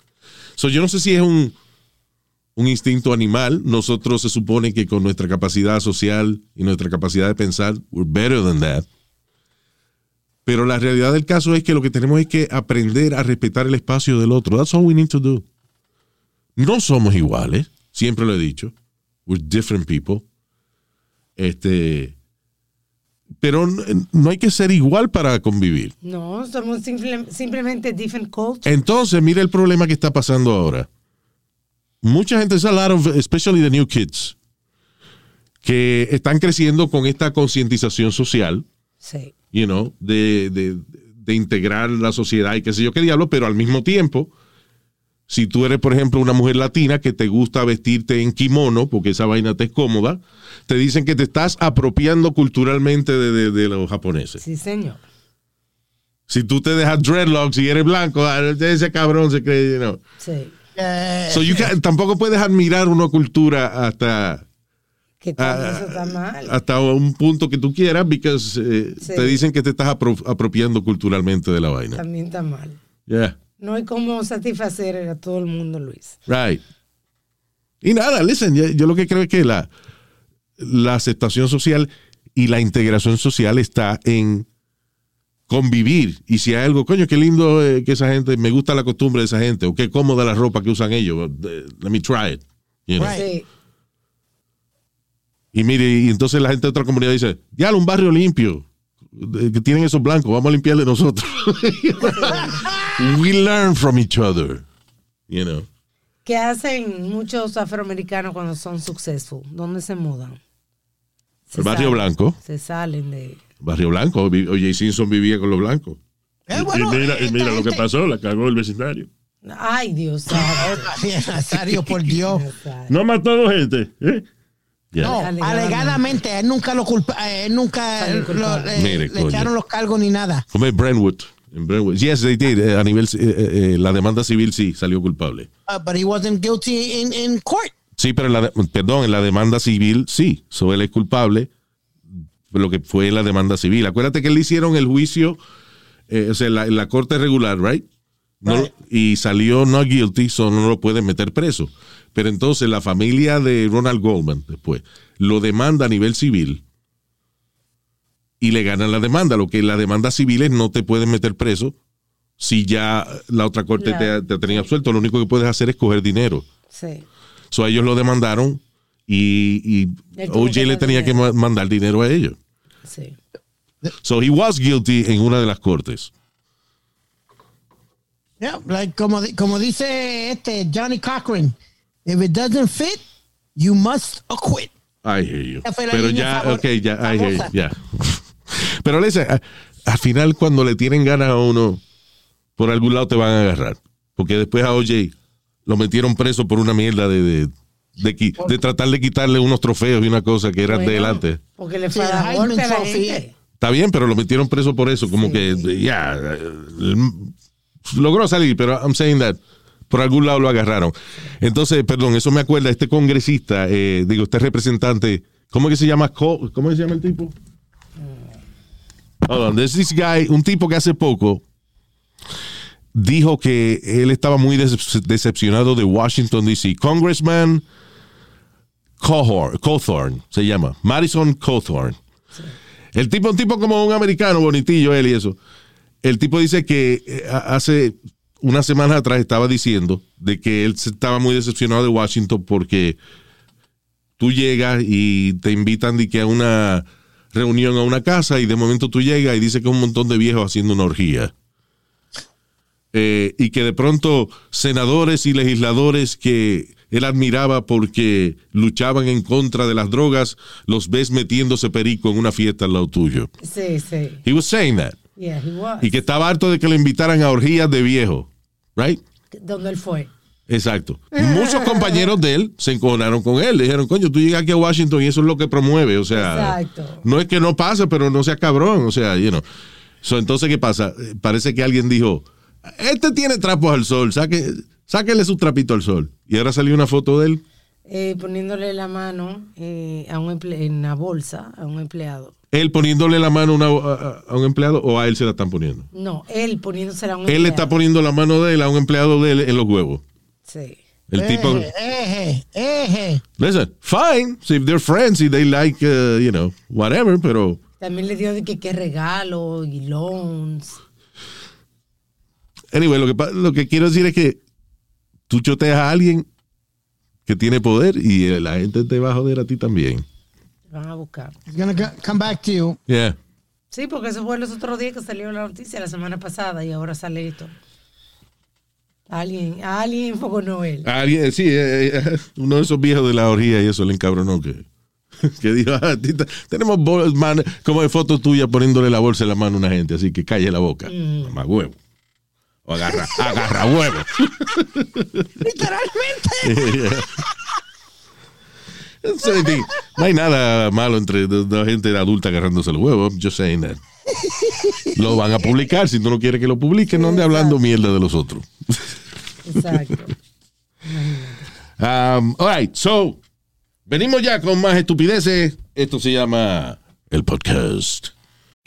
So, yo no sé si es un un instinto animal. Nosotros se supone que con nuestra capacidad social y nuestra capacidad de pensar, we're better than that. Pero la realidad del caso es que lo que tenemos es que aprender a respetar el espacio del otro. That's all we need to do. No somos iguales, siempre lo he dicho. We're different people. Este, pero no hay que ser igual para convivir. No, somos simple- simplemente different cultures. Entonces, mira el problema que está pasando ahora. Mucha gente, a lot of, especially the new kids, que están creciendo con esta concientización social, Sí. you know, de, de- de integrar la sociedad y qué sé yo qué diablo, pero al mismo tiempo, si tú eres, por ejemplo, una mujer latina que te gusta vestirte en kimono, porque esa vaina te es cómoda, te dicen que te estás apropiando culturalmente de, de- de los japoneses. Sí, señor. Si tú te dejas dreadlocks y eres blanco, ah, ese cabrón se cree, you know. Sí. So you can- tampoco puedes admirar una cultura hasta, Que todo ah, eso está mal. hasta un punto que tú quieras, porque eh, Sí. te dicen que te estás apro- apropiando culturalmente de la vaina. También está mal. Yeah, No hay cómo satisfacer a todo el mundo, Luis. right. Y nada, listen, yo, yo lo que creo es que la, la aceptación social y la integración social está en convivir. Y si hay algo, coño, qué lindo eh, que esa gente, me gusta la costumbre de esa gente, o qué cómoda la ropa que usan ellos. eh, Let me try it. you know. Right. Y mire, y entonces la gente de otra comunidad dice, ya, un barrio limpio, que tienen esos blancos, vamos a limpiarle nosotros. (laughs) We learn from each other, you know. ¿Qué hacen muchos afroamericanos cuando son successful? ¿Dónde se mudan? Se El barrio salen- blanco. Se salen de... Barrio Blanco, oye, Simpson vivía con los blancos. eh, bueno, y mira, y mira lo que pasó, la cagó el vecindario. Ay, Dios (laughs) santo. Nazario, por (laughs) Dios. No mató dos gente. ¿eh? Yeah. No, Alegadamente. alegadamente, él nunca lo culpa, eh, él nunca Salió lo- le, Mire, le coño. echaron los cargos ni nada. Como en Brentwood. Brentwood. Yes, they did. Eh, a nivel, eh, eh, eh, la demanda civil sí salió culpable. Uh, but he wasn't guilty in, in court. Sí, pero en la, perdón, en la demanda civil sí. So él es culpable de lo que fue la demanda civil. Acuérdate que le hicieron el juicio, eh, o sea, en la, la corte regular, right? No- Right. Y salió no guilty, so no lo pueden meter preso. Pero entonces la familia de Ronald Goldman después lo demanda a nivel civil y le ganan la demanda. Lo que la demanda civil es no te pueden meter preso si ya la otra corte te, Claro. te tenía absuelto. Lo único que puedes hacer es coger dinero. Sí. So ellos lo demandaron y, y OJ le tenía que dinero. mandar dinero a ellos. Sí. So he was guilty en una de las cortes. Yeah, like como, como dice este Johnny Cochran, if it doesn't fit, you must acquit. I hear you. Pero ya, ok, ya, I hear you, ya. Pero a- al final cuando le tienen ganas a uno, por algún lado te van a agarrar. Porque después a OJ lo metieron preso por una mierda de, de, de, qui- de tratar de quitarle unos trofeos y una cosa que eran de Bueno, delante. Porque le Sí, fue a el dar golpe a la gente. Está bien, pero lo metieron preso por eso, como Sí. que ya eh, logró salir, pero I'm saying that por algún lado lo agarraron. Entonces, perdón, eso me acuerda, este congresista, eh, digo, este representante, ¿cómo es que se llama? ¿Cómo se llama el tipo? Hold on, there's this guy, un tipo que hace poco dijo que él estaba muy decep- decepcionado de Washington, D.C. Congressman Cawthorn, se llama, Madison Cawthorn. El tipo, un tipo como un americano, bonitillo él y eso. El tipo dice que eh, hace unas semanas atrás estaba diciendo de que él estaba muy decepcionado de Washington porque tú llegas y te invitan de que a una reunión a una casa y de momento tú llegas y dice que un montón de viejos haciendo una orgía. Eh, y que de pronto senadores y legisladores que él admiraba porque luchaban en contra de las drogas, los ves metiéndose perico en una fiesta al lado tuyo. Sí, sí. He was saying that. Yeah, he was. Y que estaba harto de que lo invitaran a orgías de viejo. Right? ¿Dónde él fue? Exacto. Muchos compañeros de él se encojonaron con él. Le dijeron, coño, tú llegas aquí a Washington y eso es lo que promueve. O sea, Exacto. no es que no pase, pero no sea cabrón. O sea, you know. So, entonces, ¿qué pasa? Eh, Parece que alguien dijo, este tiene trapos al sol, saque, sáquele su trapito al sol. Y ahora salió una foto de él. Eh, poniéndole la mano eh, a un en la bolsa a un empleado. Él poniéndole la mano a, una- a- a un empleado o a él se la están poniendo. No, él poniéndosela a un Él le está empleado. poniendo la mano de él a un empleado de él en los huevos. Sí. El tipo, Eje, eje, eje. listen, fine, if they're friends, if they like, uh, you know, whatever, pero También le dio de que, que regalo y loans. Anyway, lo que, lo que quiero decir es que tú choteas a alguien que tiene poder y eh, la gente te va a joder a ti también. Van a buscar. It's gonna go- come back to you. Yeah. Sí, porque eso fue los otros días que salió la noticia la semana pasada y ahora sale esto. Alguien, alguien con Noel. Alguien, sí, eh, eh, uno de esos viejos de la orgía y eso le encabronó que, (laughs) que dijo, "Ah, tita, tenemos bol- man- como de foto tuya poniéndole la bolsa en la mano a una gente, así que calle la boca. Mamá huevo. O agarra, agarra huevo. (laughs) Literalmente. (laughs) Think, no hay nada malo entre dos dos gente adulta agarrándose los huevos. I'm just saying that. Lo van a publicar. Si tú no quieres que lo publiquen, no ande hablando mierda de los otros. Exacto. (laughs) Um, all right, so, venimos ya con más estupideces. Esto se llama el podcast.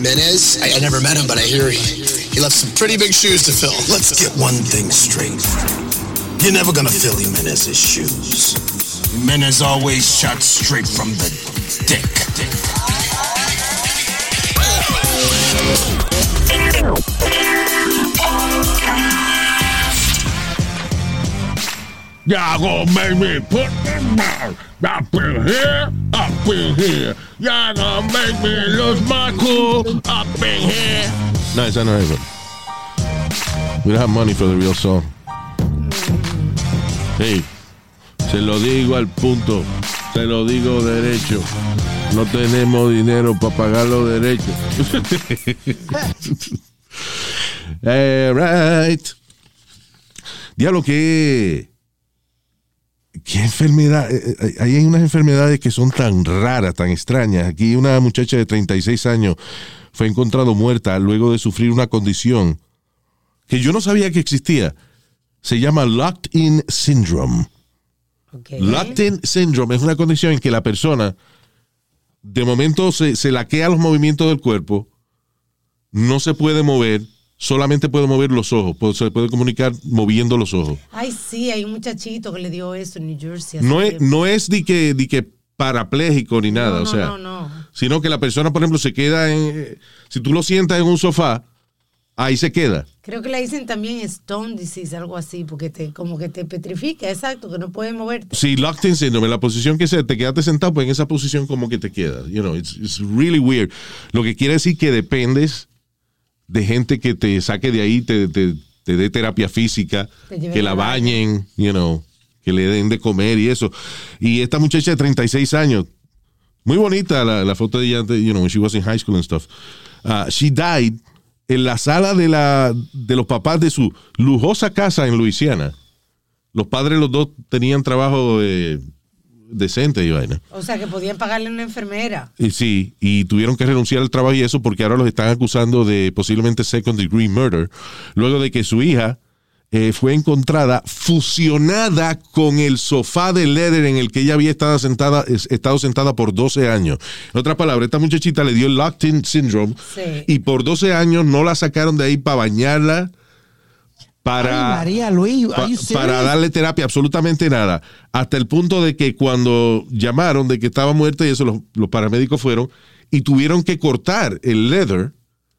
Jimenez? I, I never met him, but I hear he, he left some pretty big shoes to fill. Let's get one thing straight. You're never gonna fill Jimenez's shoes. Jimenez always shot straight from the dick. Y'all gonna make me put my mouth up in here, up in here. Y'all gonna make me lose my cool up in here. No, esa no es. We don't have money for the real song. Hey, se lo digo al punto. Se lo digo derecho. No tenemos dinero para pagar los derechos. (laughs) Eh, right. Diablo, que. ¿Qué enfermedad? eh, eh, Hay unas enfermedades que son tan raras, tan extrañas. Aquí una muchacha de 36 años fue encontrado muerta luego de sufrir una condición que yo no sabía que existía. Se llama Locked-in Syndrome. Ok. Locked-in Syndrome es una condición en que la persona de momento se, se laquea los movimientos del cuerpo, no se puede mover, solamente puede mover los ojos, se puede comunicar moviendo los ojos. Ay, sí, hay un muchachito que le dio eso en New Jersey. No es, tiempo. no es de que, de que parapléjico ni nada, No, o no, sea, no, no. sino que la persona, por ejemplo, se queda en, eh, si tú lo sientas en un sofá, ahí se queda. Creo que le dicen también Stone Disease, algo así, porque te, como que te petrifica, exacto, que no puedes moverte. Si locked in syndrome, en la posición que sea, te quedaste sentado, pues en esa posición como que te quedas. You know, it's, it's really weird. Lo que quiere decir que dependes de gente que te saque de ahí, te, te, te dé terapia física, Te que la bañen, you know, que le den de comer y eso. Y esta muchacha de 36 años, muy bonita la, la foto de ella, you know, when she was in high school and stuff. Uh, she died en la sala de, la, de los papás de su lujosa casa en Luisiana. Los padres, los dos, tenían trabajo eh, decente y vaina. O sea, que podían pagarle a una enfermera. Y sí, y tuvieron que renunciar al trabajo y eso porque ahora los están acusando de posiblemente second degree murder, luego de que su hija eh, fue encontrada fusionada con el sofá de leather en el que ella había estado sentada, es- estado sentada por 12 años. En otras palabras, esta muchachita le dio el locked-in syndrome Sí. y por 12 años no la sacaron de ahí para bañarla, para... Ay, María Luis, Pa- are you serious? para darle terapia, absolutamente nada. Hasta el punto de que cuando llamaron de que estaba muerta y eso, los, los paramédicos fueron y tuvieron que cortar el leather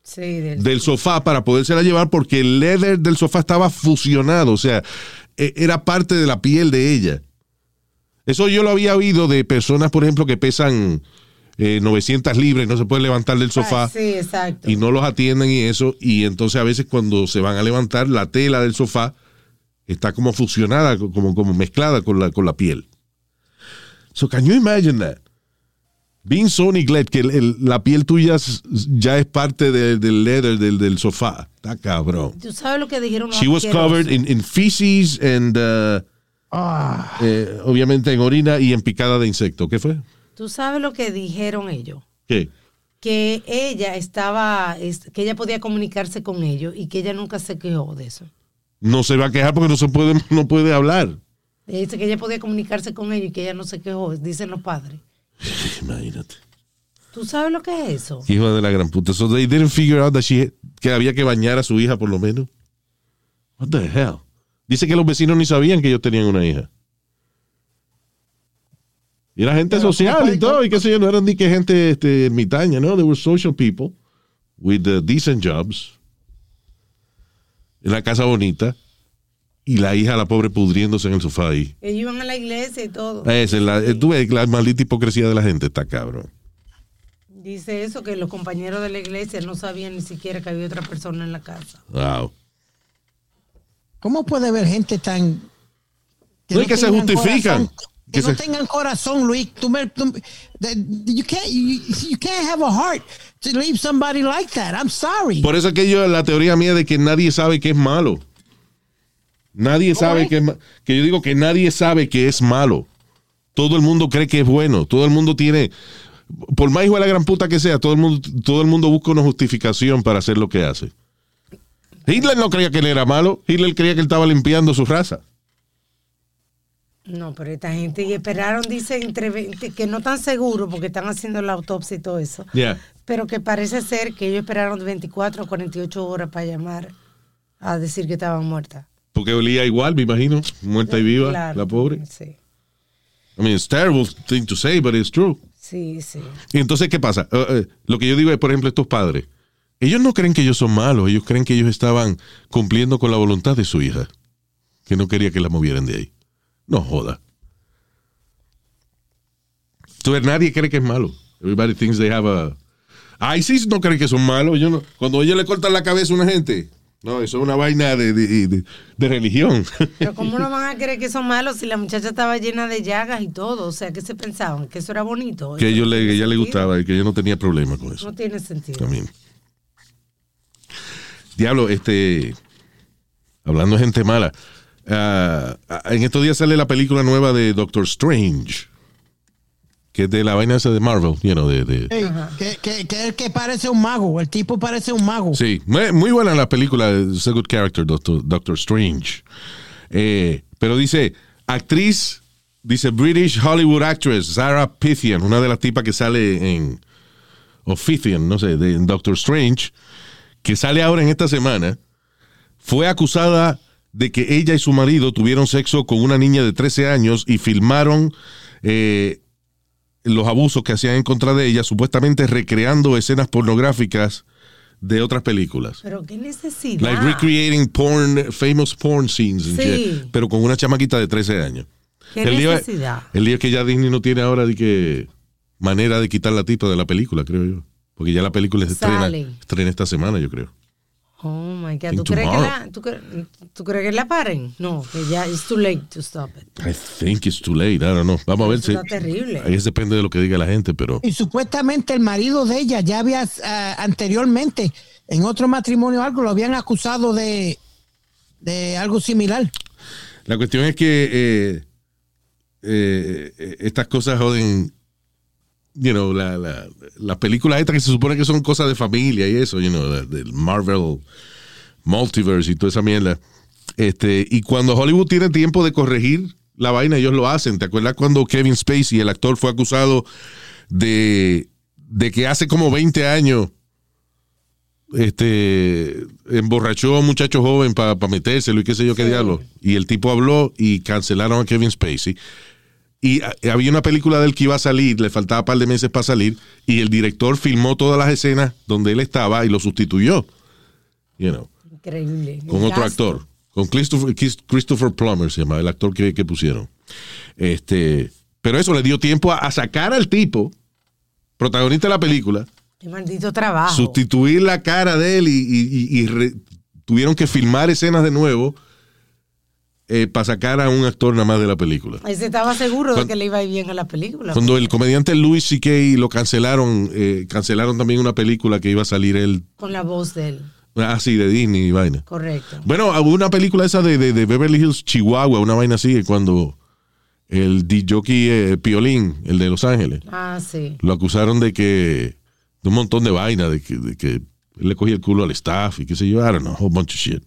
Sí, del, del sofá para podérsela llevar porque el leather del sofá estaba fusionado, o sea, e- era parte de la piel de ella. Eso yo lo había oído de personas, por ejemplo, que pesan eh, 900 libras y no se pueden levantar del sofá Ah, sí, exacto. y no los atienden y eso, y entonces a veces cuando se van a levantar, la tela del sofá está como fusionada, como, como mezclada con la, con la piel. So can you imagine that? Being so neglect, que el- el- la piel tuya ya es parte de- del leather del, del sofá. Está cabrón. ¿Tú sabes lo que dijeron los She was covered in, in feces and uh, Ah, eh, obviamente en orina y en picada de insecto. ¿Qué fue? ¿Tú sabes lo que dijeron ellos? ¿Qué? Que ella estaba, es- que ella podía comunicarse con ellos y que ella nunca se quejó de eso. No se va a quejar porque no se puede, (laughs) no puede hablar. Dice que ella podía comunicarse con ellos y que ella no se quejó, dicen los padres. Imagínate. ¿Tú sabes lo que es eso? Hijo de la gran puta. So they didn't figure out that she, que había que bañar a su hija por lo menos. What the hell? Dice que los vecinos ni sabían que ellos tenían una hija. Y era gente social ¿cómo y todo, y qué sé yo, no eran ni que gente este, ermitaña, ¿no? They were social people with uh, decent jobs. En la casa bonita. Y la hija, la pobre, pudriéndose en el sofá ahí. Ellos iban a la iglesia y todo. Esa es la, eh, tú ves la maldita hipocresía de la gente, está cabrón. Dice eso, que los compañeros de la iglesia no sabían ni siquiera que había otra persona en la casa. Wow. ¿Cómo puede haber gente tan... No, y que se justifican. corazón? Que no tengan corazón, Luis. Tú me- tú- that- you, can't, you, you can't have a heart to leave somebody like that. I'm sorry. Por eso es que yo, la teoría mía de que nadie sabe que es malo. Nadie sabe que es ma- que yo digo que nadie sabe que es malo. Todo el mundo cree que es bueno. Todo el mundo tiene, por más hijo de la gran puta que sea, todo el mundo, todo el mundo busca una justificación para hacer lo que hace. Hitler no creía que él era malo. Hitler creía que él estaba limpiando su raza. No, pero esta gente y esperaron, dice, entre 20, que no están seguros porque están haciendo la autopsia y todo eso. Pero que parece ser que ellos esperaron de 24 a 48 horas para llamar a decir que estaban muertas. Porque olía igual, me imagino. Muerta y viva, Claro, la pobre. Sí, I mean, it's terrible thing to say, but it's true. sí, sí. Y entonces, ¿qué pasa? Eh, eh, lo que yo digo es, por ejemplo, estos padres. Ellos no creen que ellos son malos, ellos creen que ellos estaban cumpliendo con la voluntad de su hija, que no quería que la movieran de ahí. No joda. Entonces, nadie cree que es malo. Everybody thinks they have a... ISIS no creen que son malos. Ellos no- Cuando ellos le cortan la cabeza a una gente, no, eso es una vaina de, de- de- de religión. (laughs) Pero ¿cómo no van a creer que son malos si la muchacha estaba llena de llagas y todo? O sea, ¿qué se pensaban? ¿Que eso era bonito? que no le, que ella le gustaba y que ella no tenía problema con eso. No tiene sentido. También. Diablo, este. Hablando de gente mala. Ah, en estos días sale la película nueva de Doctor Strange. Que es de la vaina esa de Marvel, you know, de, que, que, que el que parece un mago. El tipo parece un mago. Sí, muy, muy buena la película. Es a good character, Doctor, Doctor Strange. Eh, pero dice, actriz, dice British Hollywood actress, Sarah Pithian, una de las tipas que sale en, o Fithian, no sé, de en Doctor Strange, que sale ahora en esta semana, fue acusada de que ella y su marido tuvieron sexo con una niña de 13 años y filmaron eh, los abusos que hacían en contra de ella, supuestamente recreando escenas pornográficas de otras películas. Pero qué necesidad. Like recreating porn, famous porn scenes Sí. pero con una chamaquita de 13 años. Qué el necesidad. el es que ya Disney no tiene ahora de que manera de quitar la tipa de la película, creo yo. Porque ya la película se estrena, estrena esta semana, yo creo. Oh my God. ¿Tú crees, que la, tú, tú crees que la paren? No, que ya it's too late to stop it. I think it's too late. I don't know. Vamos a ver Eso si. está terrible. Ahí es depende de lo que diga la gente, pero. Y supuestamente el marido de ella ya había ah, anteriormente, en otro matrimonio o algo, lo habían acusado de, de algo similar. La cuestión es que eh, eh, eh, estas cosas joden. You know, la, la, las películas estas que se supone que son cosas de familia y eso, you know, la- del Marvel Multiverse y toda esa mierda. Este, y cuando Hollywood tiene tiempo de corregir la vaina, ellos lo hacen. ¿Te acuerdas cuando Kevin Spacey, el actor, fue acusado de, de que hace como 20 años este emborrachó a un muchacho joven para metérselo y qué sé yo qué diablo. Y el tipo habló y cancelaron a Kevin Spacey. Y ah, había una película del que iba a salir, le faltaba un par de meses para salir, y el director filmó todas las escenas donde él estaba y lo sustituyó. You know, Increíble. con otro actor. Con Christopher, Chris- Christopher Plummer se llama, el actor que, que pusieron. Este, pero eso le dio tiempo a, a sacar al tipo, protagonista de la película, Qué maldito trabajo. sustituir la cara de él y, y- y- y re- tuvieron que filmar escenas de nuevo para sacar a un actor nada más de la película. Ese estaba seguro de Cuando- que le iba a ir bien a la película. Cuando el comediante Louis C.K. lo cancelaron, eh, cancelaron también una película que iba a salir él, Con la voz de él. así de Disney y vaina. Correcto. Bueno, hubo una película esa de, de- de Beverly Hills, Chihuahua, una vaina así, cuando el DJ eh, Piolín, el de Los Ángeles, Ah, sí. lo acusaron de que, de un montón de vaina, de que, de que él le cogía el culo al staff y qué sé yo, I don't know, a whole bunch of shit.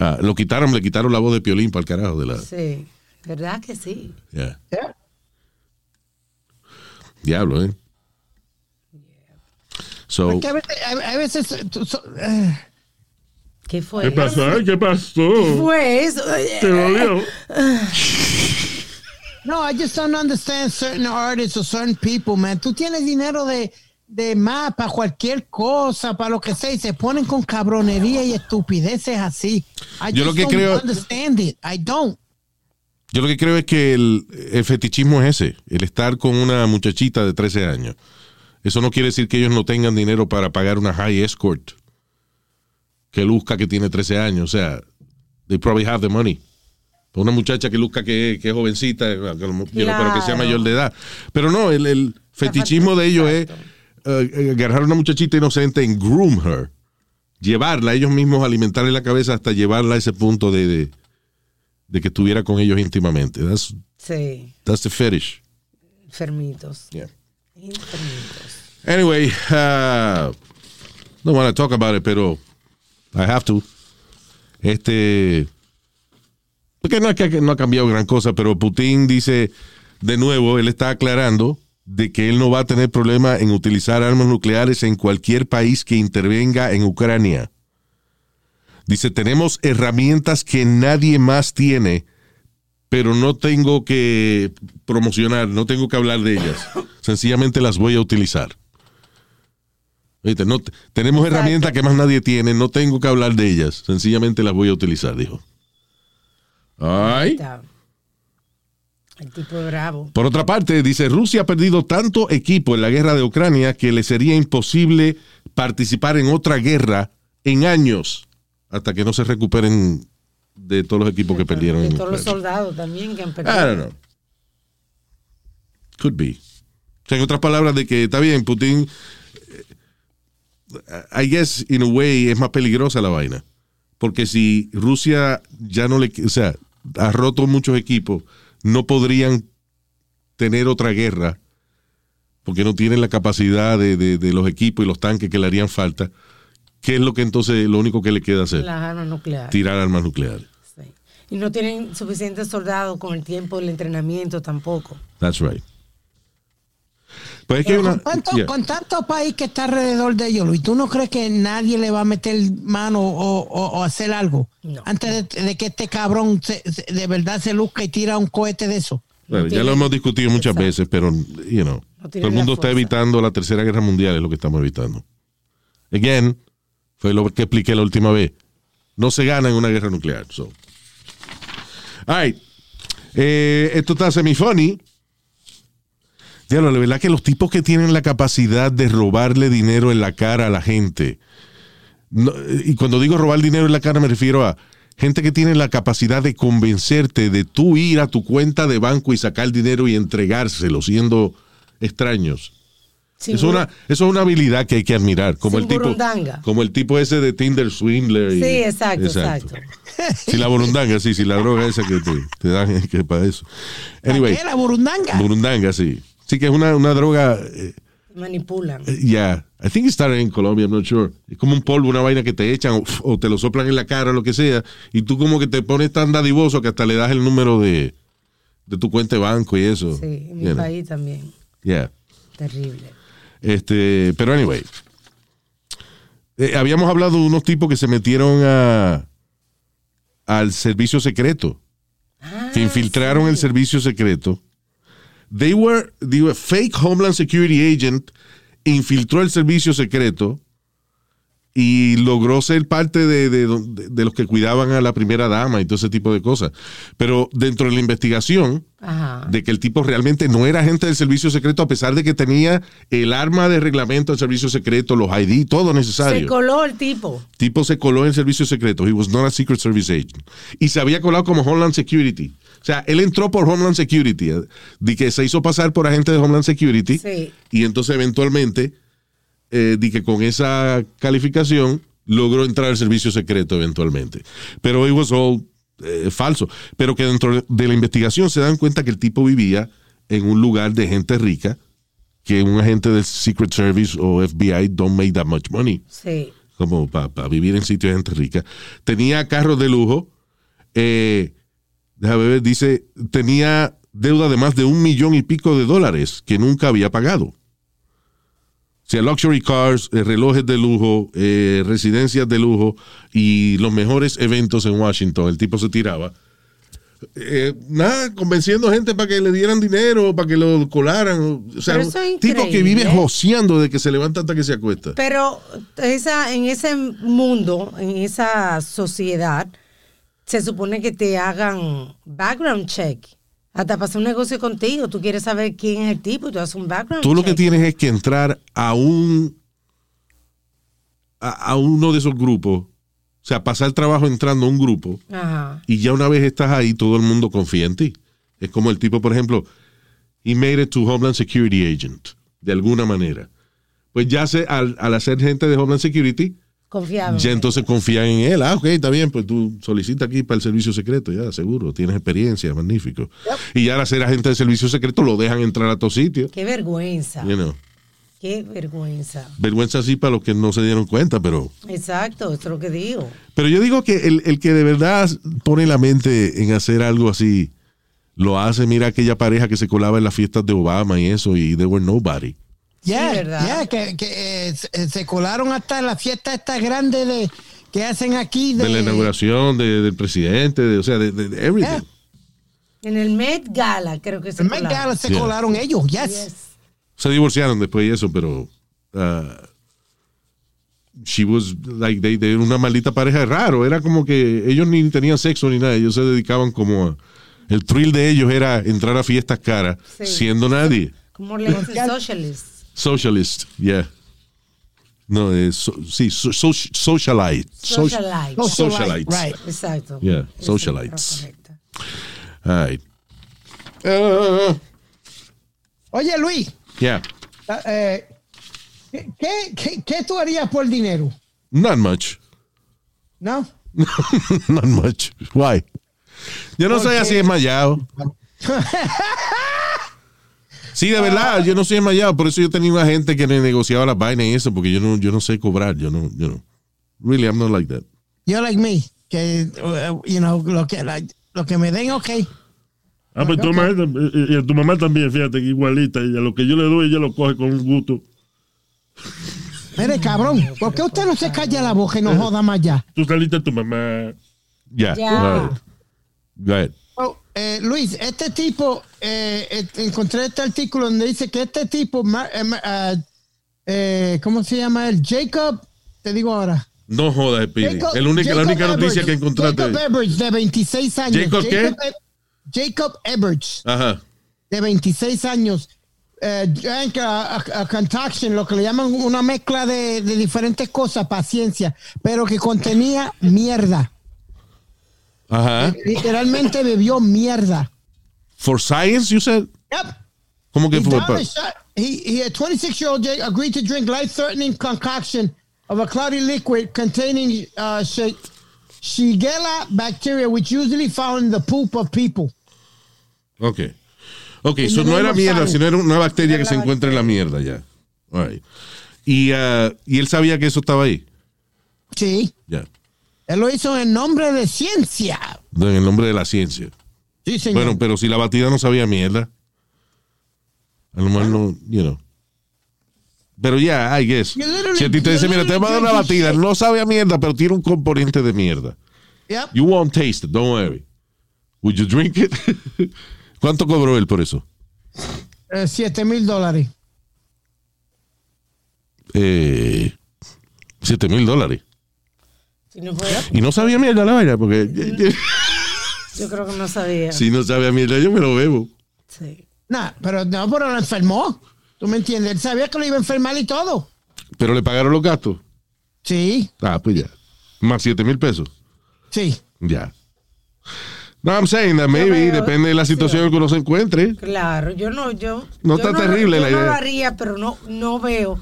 Ah, lo quitaron, le quitaron la voz de Piolín para el carajo de la... Sí. ¿Verdad que sí? yeah. Yeah. Diablo, ¿eh? So, Porque a veces, a- so- eh, ¿Qué fue? ¿Qué pasó? ¿Qué pasó? ¿Qué fue eso? ¿Te dolió? no, I just don't understand certain artists or certain people, man. Tú tienes dinero de, de más para cualquier cosa, para lo que sea, y se ponen con cabronería y estupideces así. I Yo lo que don't creo- understand it. I don't. yo lo que creo es que el, el fetichismo es ese, el estar con una muchachita de 13 años. Eso no quiere decir que ellos no tengan dinero para pagar una high escort que luzca que tiene 13 años. O sea, they probably have the money. Una muchacha que luzca que, que es jovencita, que know, pero que sea Claro. mayor de edad. Pero no, el, el fetichismo de ellos es eh, agarrar a una muchachita inocente en groom her. Llevarla, ellos mismos alimentarle la cabeza hasta llevarla a ese punto de, de, de que estuviera con ellos íntimamente. That's, Sí. that's the fetish. Enfermitos. Yeah. Enfermitos. Anyway, uh, no want to talk about it, pero I have to. Este, porque no es que no ha cambiado gran cosa, pero Putin dice de nuevo, él está aclarando de que él no va a tener problema en utilizar armas nucleares en cualquier país que intervenga en Ucrania. Dice, tenemos herramientas que nadie más tiene, pero no tengo que promocionar, no tengo que hablar de ellas. (coughs) Sencillamente las voy a utilizar. Viste, No, te- tenemos Exacto. herramientas que más nadie tiene, no tengo que hablar de ellas, sencillamente las voy a utilizar, dijo. Ay. El tipo bravo. Por otra parte, dice, Rusia ha perdido tanto equipo en la guerra de Ucrania que le sería imposible participar en otra guerra en años hasta que no se recuperen de todos los equipos que perdieron. En todos los soldados también que han I perdido. don't know. Could be. O sea, en otras palabras, de que está bien, Putin, eh, I guess, in a way, es más peligrosa la vaina. Porque si Rusia ya no le, o sea, ha roto muchos equipos, no podrían tener otra guerra porque no tienen la capacidad de, de- de los equipos y los tanques que le harían falta. ¿Qué es lo que entonces lo único que le queda hacer? Las armas nucleares. Tirar armas nucleares. Sí. Y no tienen suficientes soldados con el tiempo del entrenamiento tampoco. That's right. Pues es que una. con, tanto, yeah. con tanto país que está alrededor de ellos, Luis, ¿tú no crees que nadie le va a meter mano o, o- o hacer algo? No. Antes de, de que este cabrón se- se- de verdad se luzca y tira un cohete de eso. Bueno, ya lo hemos discutido muchas Exacto. veces, pero, you know, No todo el mundo está evitando la tercera guerra mundial, es lo que estamos evitando. Again, fue lo que expliqué la última vez. No se gana en una guerra nuclear. So. All right. Eh, esto está semi-funny. Diablo, la verdad que los tipos que tienen la capacidad de robarle dinero en la cara a la gente, no, y cuando digo robar dinero en la cara me refiero a gente que tiene la capacidad de convencerte de tú ir a tu cuenta de banco y sacar dinero y entregárselo siendo extraños. Sin es, una, eso es una habilidad que hay que admirar, como el tipo burundanga. como el tipo ese de Tinder Swindler. y- Sí, exacto, exacto. Si la burundanga, sí, si la droga esa que te, te dan (laughs) que para eso. Anyway, ¿Qué? La burundanga. burundanga, sí. Sí que es una, una droga, eh, Manipulan. ya, I think it started in Colombia, I'm not sure. Es como un polvo, una vaina que te echan o, o te lo soplan en la cara o lo que sea, y tú como que te pones tan dadivoso que hasta le das el número de, de tu cuenta de banco y eso. Sí, en mi know. país también. Yeah. Terrible. Este, pero anyway. Eh, habíamos hablado de unos tipos que se metieron a al servicio secreto. Ah, que infiltraron sí. el servicio secreto they were, they were fake Homeland Security agent infiltró el servicio secreto y logró ser parte de, de- los que cuidaban a la primera dama y todo ese tipo de cosas. Pero dentro de la investigación, Ajá. de que el tipo realmente no era agente del servicio secreto, a pesar de que tenía el arma de reglamento del servicio secreto, los ID, todo Se necesario. coló el tipo. tipo se coló en el servicio secreto. He was not a Secret Service agent. Y se había colado como Homeland Security. O sea, él entró por Homeland Security, eh, de que se hizo pasar por agente de Homeland Security. Sí. Y entonces eventualmente, eh, di que con esa calificación logró entrar al servicio secreto eventualmente. Pero it was all eh, falso. Pero que dentro de la investigación se dan cuenta que el tipo vivía en un lugar de gente rica, que un agente del Secret Service o FBI don't make that much money Sí. como para vivir en sitios de gente rica. Tenía carros de lujo. Eh, déjame ver, dice, tenía deuda de más de un millón y pico de dólares que nunca había pagado. Sea, luxury cars, eh, relojes de lujo, eh, residencias de lujo y los mejores eventos en Washington. El tipo se tiraba. Eh, nada, convenciendo gente para que le dieran dinero, para que lo colaran. O sea, un tipo que vive joseando de que se levanta hasta que se acuesta. Pero esa, en ese mundo, en esa sociedad, se supone que te hagan background check. Hasta para hacer un negocio contigo, tú quieres saber quién es el tipo y tú haces un background Tú lo que tienes es que entrar a un a, a uno de esos grupos, o sea, pasar trabajo entrando a un grupo Ajá. y ya una vez estás ahí todo el mundo confía en ti. Es como el tipo, por ejemplo, he made it to Homeland Security agent de alguna manera. Pues ya se, al, al hacer gente de Homeland Security, Confiable. ya entonces confían en él. Ah, ok, está bien, pues tú solicitas aquí para el servicio secreto, ya, seguro, tienes experiencia, magnífico. Y ya al ser agente del servicio secreto lo dejan entrar a todos sitios. Qué vergüenza. You know. Qué vergüenza. Vergüenza sí para los que no se dieron cuenta, pero. Exacto, es lo que digo. Pero yo digo que el, el que de verdad pone la mente en hacer algo así, lo hace. Mira aquella pareja que se colaba en las fiestas de Obama y eso, y they were nobody. Yeah, ¿verdad? yeah, que, que, eh, se, colaron hasta la fiesta esta grande de que hacen aquí de, De la inauguración de- del presidente, de, o sea, de, de- de everything. Yeah. En el Met Gala creo que se El Met colaron. Gala se Yeah. colaron ellos, yes. Yes. Se divorciaron después y eso, pero. ah, she was like, they, they- una maldita pareja raro. Era como que ellos ni tenían sexo ni nada. Ellos se dedicaban como a. El thrill de ellos era entrar a fiestas caras Sí. siendo nadie. Como le dicen socialist. Socialist, yeah. No, es so- sí, so- so- socialite. So- Socialite. Socialites. Right. Exacto. Yeah, Esa socialites. All right. Uh, Oye, Luis, yeah, ah, eh, ¿qué, qué, qué, qué tú harías por dinero? not much. ¿No? (laughs) not much. Why? Yo no soy así desmayado. (laughs) Sí, de verdad, yo no soy desmayado. Por eso yo tenía una gente que me negociaba las vainas y eso, porque yo no, yo no sé cobrar. Yo no, yo no. Really, I'm not like that. You're like me, que, uh, you know, lo que, like, lo que me den, ok. Ah, pues tu mamá, y, tu mamá también, fíjate, igualita. Y a lo que yo le doy, ella lo coge con gusto. Mire, cabrón, ¿por qué usted no se calla la boca y no joda más ya? Tú saliste a tu mamá. Yeah. Ya. all right. Eh, Luis, este tipo, eh, eh, encontré este artículo donde dice que este tipo, eh, ¿cómo se llama él? Jacob, te digo ahora. No jodas, Speedy. Jacob- El única, la Jacob única noticia que encontraste. Jacob Eberts, de 26 años. ¿Jacob qué? Jacob Eberts, Ajá. de 26 años. Eh, drank a, a- a concoction, lo que le llaman una mezcla de, de diferentes cosas, paciencia, pero que contenía mierda. Ajá. Literalmente bebió mierda. For science, you said? Yep. ¿Cómo que He, fue? shot- he, he, a 26 year old Jake agreed to drink life threatening concoction of a cloudy liquid containing uh, shi- Shigella bacteria, which usually found in the poop of people. Ok. Ok, eso no era mierda, sino era una bacteria que se encuentra en la mierda ya. All right. Y, ah, y él sabía que eso estaba ahí. Sí. Ya. Él lo hizo en nombre de ciencia. En el nombre de la ciencia. Sí, señor. Bueno, pero si la batida no sabía mierda. A lo mejor no, you know. Pero ya, I guess. Si a ti te dice, mira, te va a dar una batida, no sabe a mierda, pero tiene un componente de mierda. Yep. You won't taste it, don't worry. Would you drink it? (laughs) ¿Cuánto cobró él por eso? Eh, 7 mil dólares. Eh, 7 mil dólares. No Y no sabía mierda la vaina, porque (laughs) yo creo que no sabía. si no sabía mierda yo me lo bebo. Sí. Nah, pero no, pero lo enfermó. ¿Tú me entiendes? Él sabía que lo iba a enfermar y todo. Pero le pagaron los gastos. Sí, Ah, pues ya. Más 7 mil pesos. sí. Ya. No, I'm saying that maybe, veo- depende de la situación en que uno se encuentre. Claro, yo no, yo. No yo está terrible yo la no idea. lo haría, pero no, no veo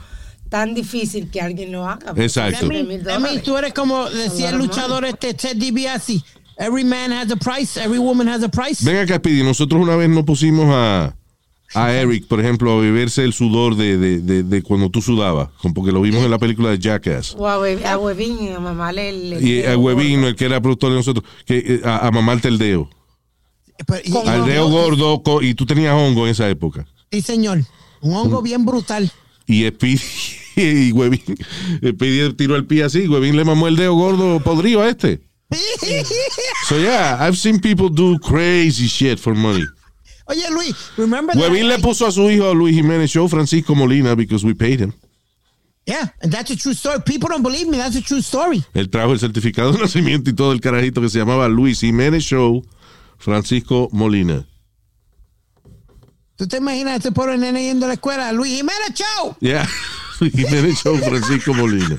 tan difícil que alguien lo haga. Exacto. Siete mil I mean, dólares. tú eres como decía el luchador este Ted DiBiase. Every man has a price, every woman has a price. Ven acá, Speedy, nosotros una vez nos pusimos a, a Eric, por ejemplo, a beberse el sudor de, de, de, de cuando tú sudabas, como porque lo vimos en la película de Jackass. O a, Hue- a Huevín, a mamá le. le- Y a Huevino, el que era productor de nosotros, que eh, a, a mamarte el dedo. Pero- y- Al dedo gordo, y tú tenías hongo en esa época. Sí, señor. Un hongo bien brutal. Y Speedy, y Huevín, Speedy tiró el pie así, Huevín le mamó el dedo gordo podrido a este. So yeah, I've seen people do crazy shit for money. Oye, Luis, remember that- Huevín le puso a su hijo Luis Jiménez Show Francisco Molina because we paid him. Yeah, and that's a true story. People don't believe me. That's a true story. Él trajo el certificado de (laughs) nacimiento y todo el carajito que se llamaba Luis Jiménez Show Francisco Molina. ¿Tú te imaginas este pobre nene yendo a la escuela? Luis Jiménez Show. Yeah, (laughs) Jiménez Show Francisco Molina.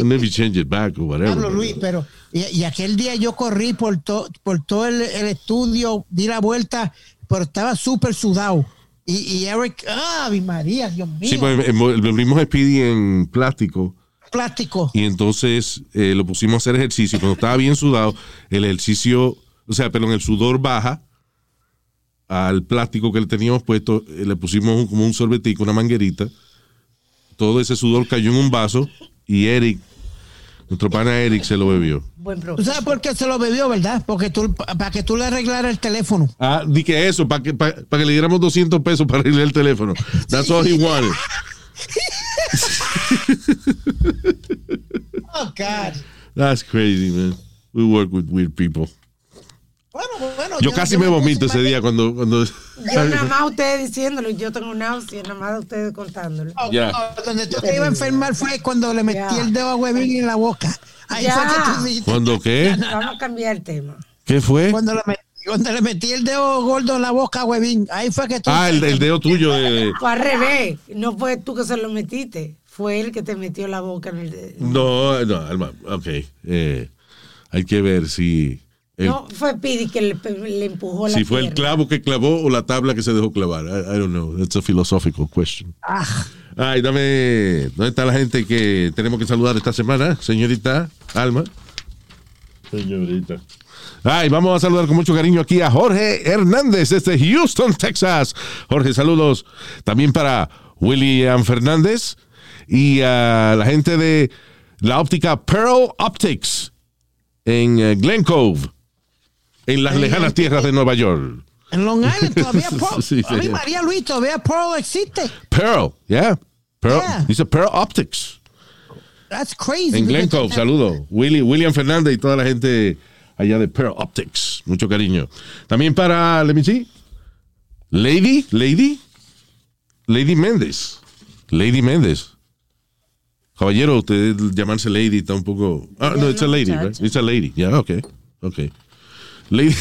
And then change it back or whatever. Hablo Luis, pero y, y aquel día yo corrí por, to- por todo el, el estudio, di la vuelta, pero estaba súper sudado. Y, y Eric, ah, mi María, Dios mío, Sí, pues volvimos a Speedy en plástico plástico. y entonces eh, lo pusimos a hacer ejercicio. Cuando estaba bien sudado, el ejercicio, o sea, pero en el sudor baja al plástico que le teníamos puesto, eh, le pusimos un- como un sorbetico, una manguerita. Todo ese sudor cayó en un vaso y Eric, nuestro pana Eric, se lo bebió. Buen ¿Tú sabes por qué se lo bebió, verdad? Porque tú, para que tú le arreglaras el teléfono. Ah, di que eso, para que, pa- pa que le diéramos 200 pesos para arreglar el teléfono. That's all he wanted. Oh, God. That's crazy, man. We work with weird people. Bueno, bueno. Yo casi me vomito ese día cuando... cuando Yo nada más ustedes diciéndolo, yo tengo náusea, nada más ustedes contándolo. Ya. Donde tú te iba a enfermar fue cuando le metí el dedo a Huevín en la boca. Ahí fue que tú dijiste. ¿Cuándo qué? Vamos a cambiar el tema. ¿Qué fue? Cuando le, metí, cuando le metí el dedo gordo en la boca a Huevín. Ahí fue que tú. Ah, el, el dedo tuyo de... Fue al revés, no fue tú que se lo metiste, fue él que te metió la boca en el dedo. No, no, Alma, ok. Eh, hay que ver si... el- No, fue Pidi que le, le empujó la si fue el clavo que clavó o la tabla que se dejó clavar. I, I don't know. That's a philosophical question. Ay, dame. ¿Dónde está la gente que tenemos que saludar esta semana? Señorita Alma. Señorita. Ay, vamos a saludar con mucho cariño aquí a Jorge Hernández desde Houston, Texas. Jorge, saludos. También para William Fernández y a la gente de la óptica Pearl Optics en eh, Glen Cove, en las lejanas tierras de Nueva York. En Long Island (laughs) todavía Pearl. Sí, a mí, sí. María Luis, todavía Pearl existe. Pearl, yeah. Pearl, Yeah. dice Pearl Optics. That's crazy. En Glen Because- Cove, saludo. Willy, William Fernández y toda la gente allá de Pearl Optics. Mucho cariño. También para, let me see. Lady, Lady, Lady Méndez. Lady Méndez. Caballero, usted llamarse Lady está un poco. Ah, no, it's a lady, right? It's a lady. Yeah, okay. Okay. Lady,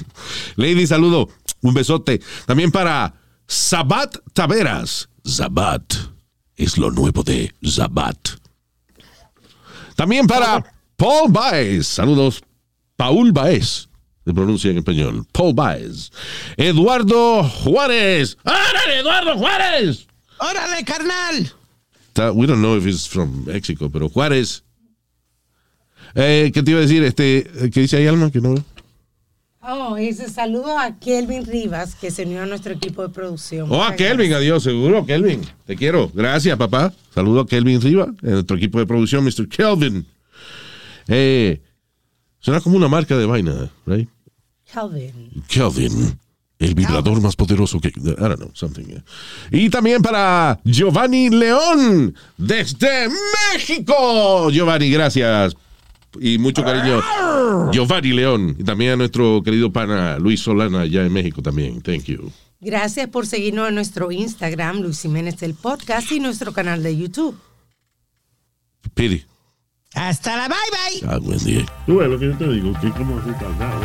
(laughs) lady, saludo. Un besote. También para Zabat Taveras. Zabat es lo nuevo de Zabat. También para Paul Baez. Saludos. Paul Baez. Se pronuncia en español. Paul Baez. Eduardo Juárez. ¡Árale, Eduardo Juárez! Órale, carnal. We don't know if he's from Mexico, pero Juárez. Eh, ¿Qué te iba a decir? Este, ¿Qué dice ahí, Alma? Que no veo. Oh, ese saludo a Kelvin Rivas, que se unió a nuestro equipo de producción. Oh, a Kelvin, adiós, seguro, Kelvin. Te quiero. Gracias, papá. Saludo a Kelvin Riva, en nuestro equipo de producción, Mr. Kelvin. Eh, suena como una marca de vaina, right? Kelvin. Kelvin, el vibrador más poderoso que. I don't know, something. yeah. Y también para Giovanni León, desde México. Giovanni, gracias Y mucho cariño Giovanni León y también a nuestro querido pana Luis Solana allá en México también. Thank you. Gracias por seguirnos en nuestro Instagram, Luis Jiménez el Podcast, y nuestro canal de YouTube. Piri. Hasta la bye bye. Ah, buen día. Tú ves lo que yo te digo, que como así tardado.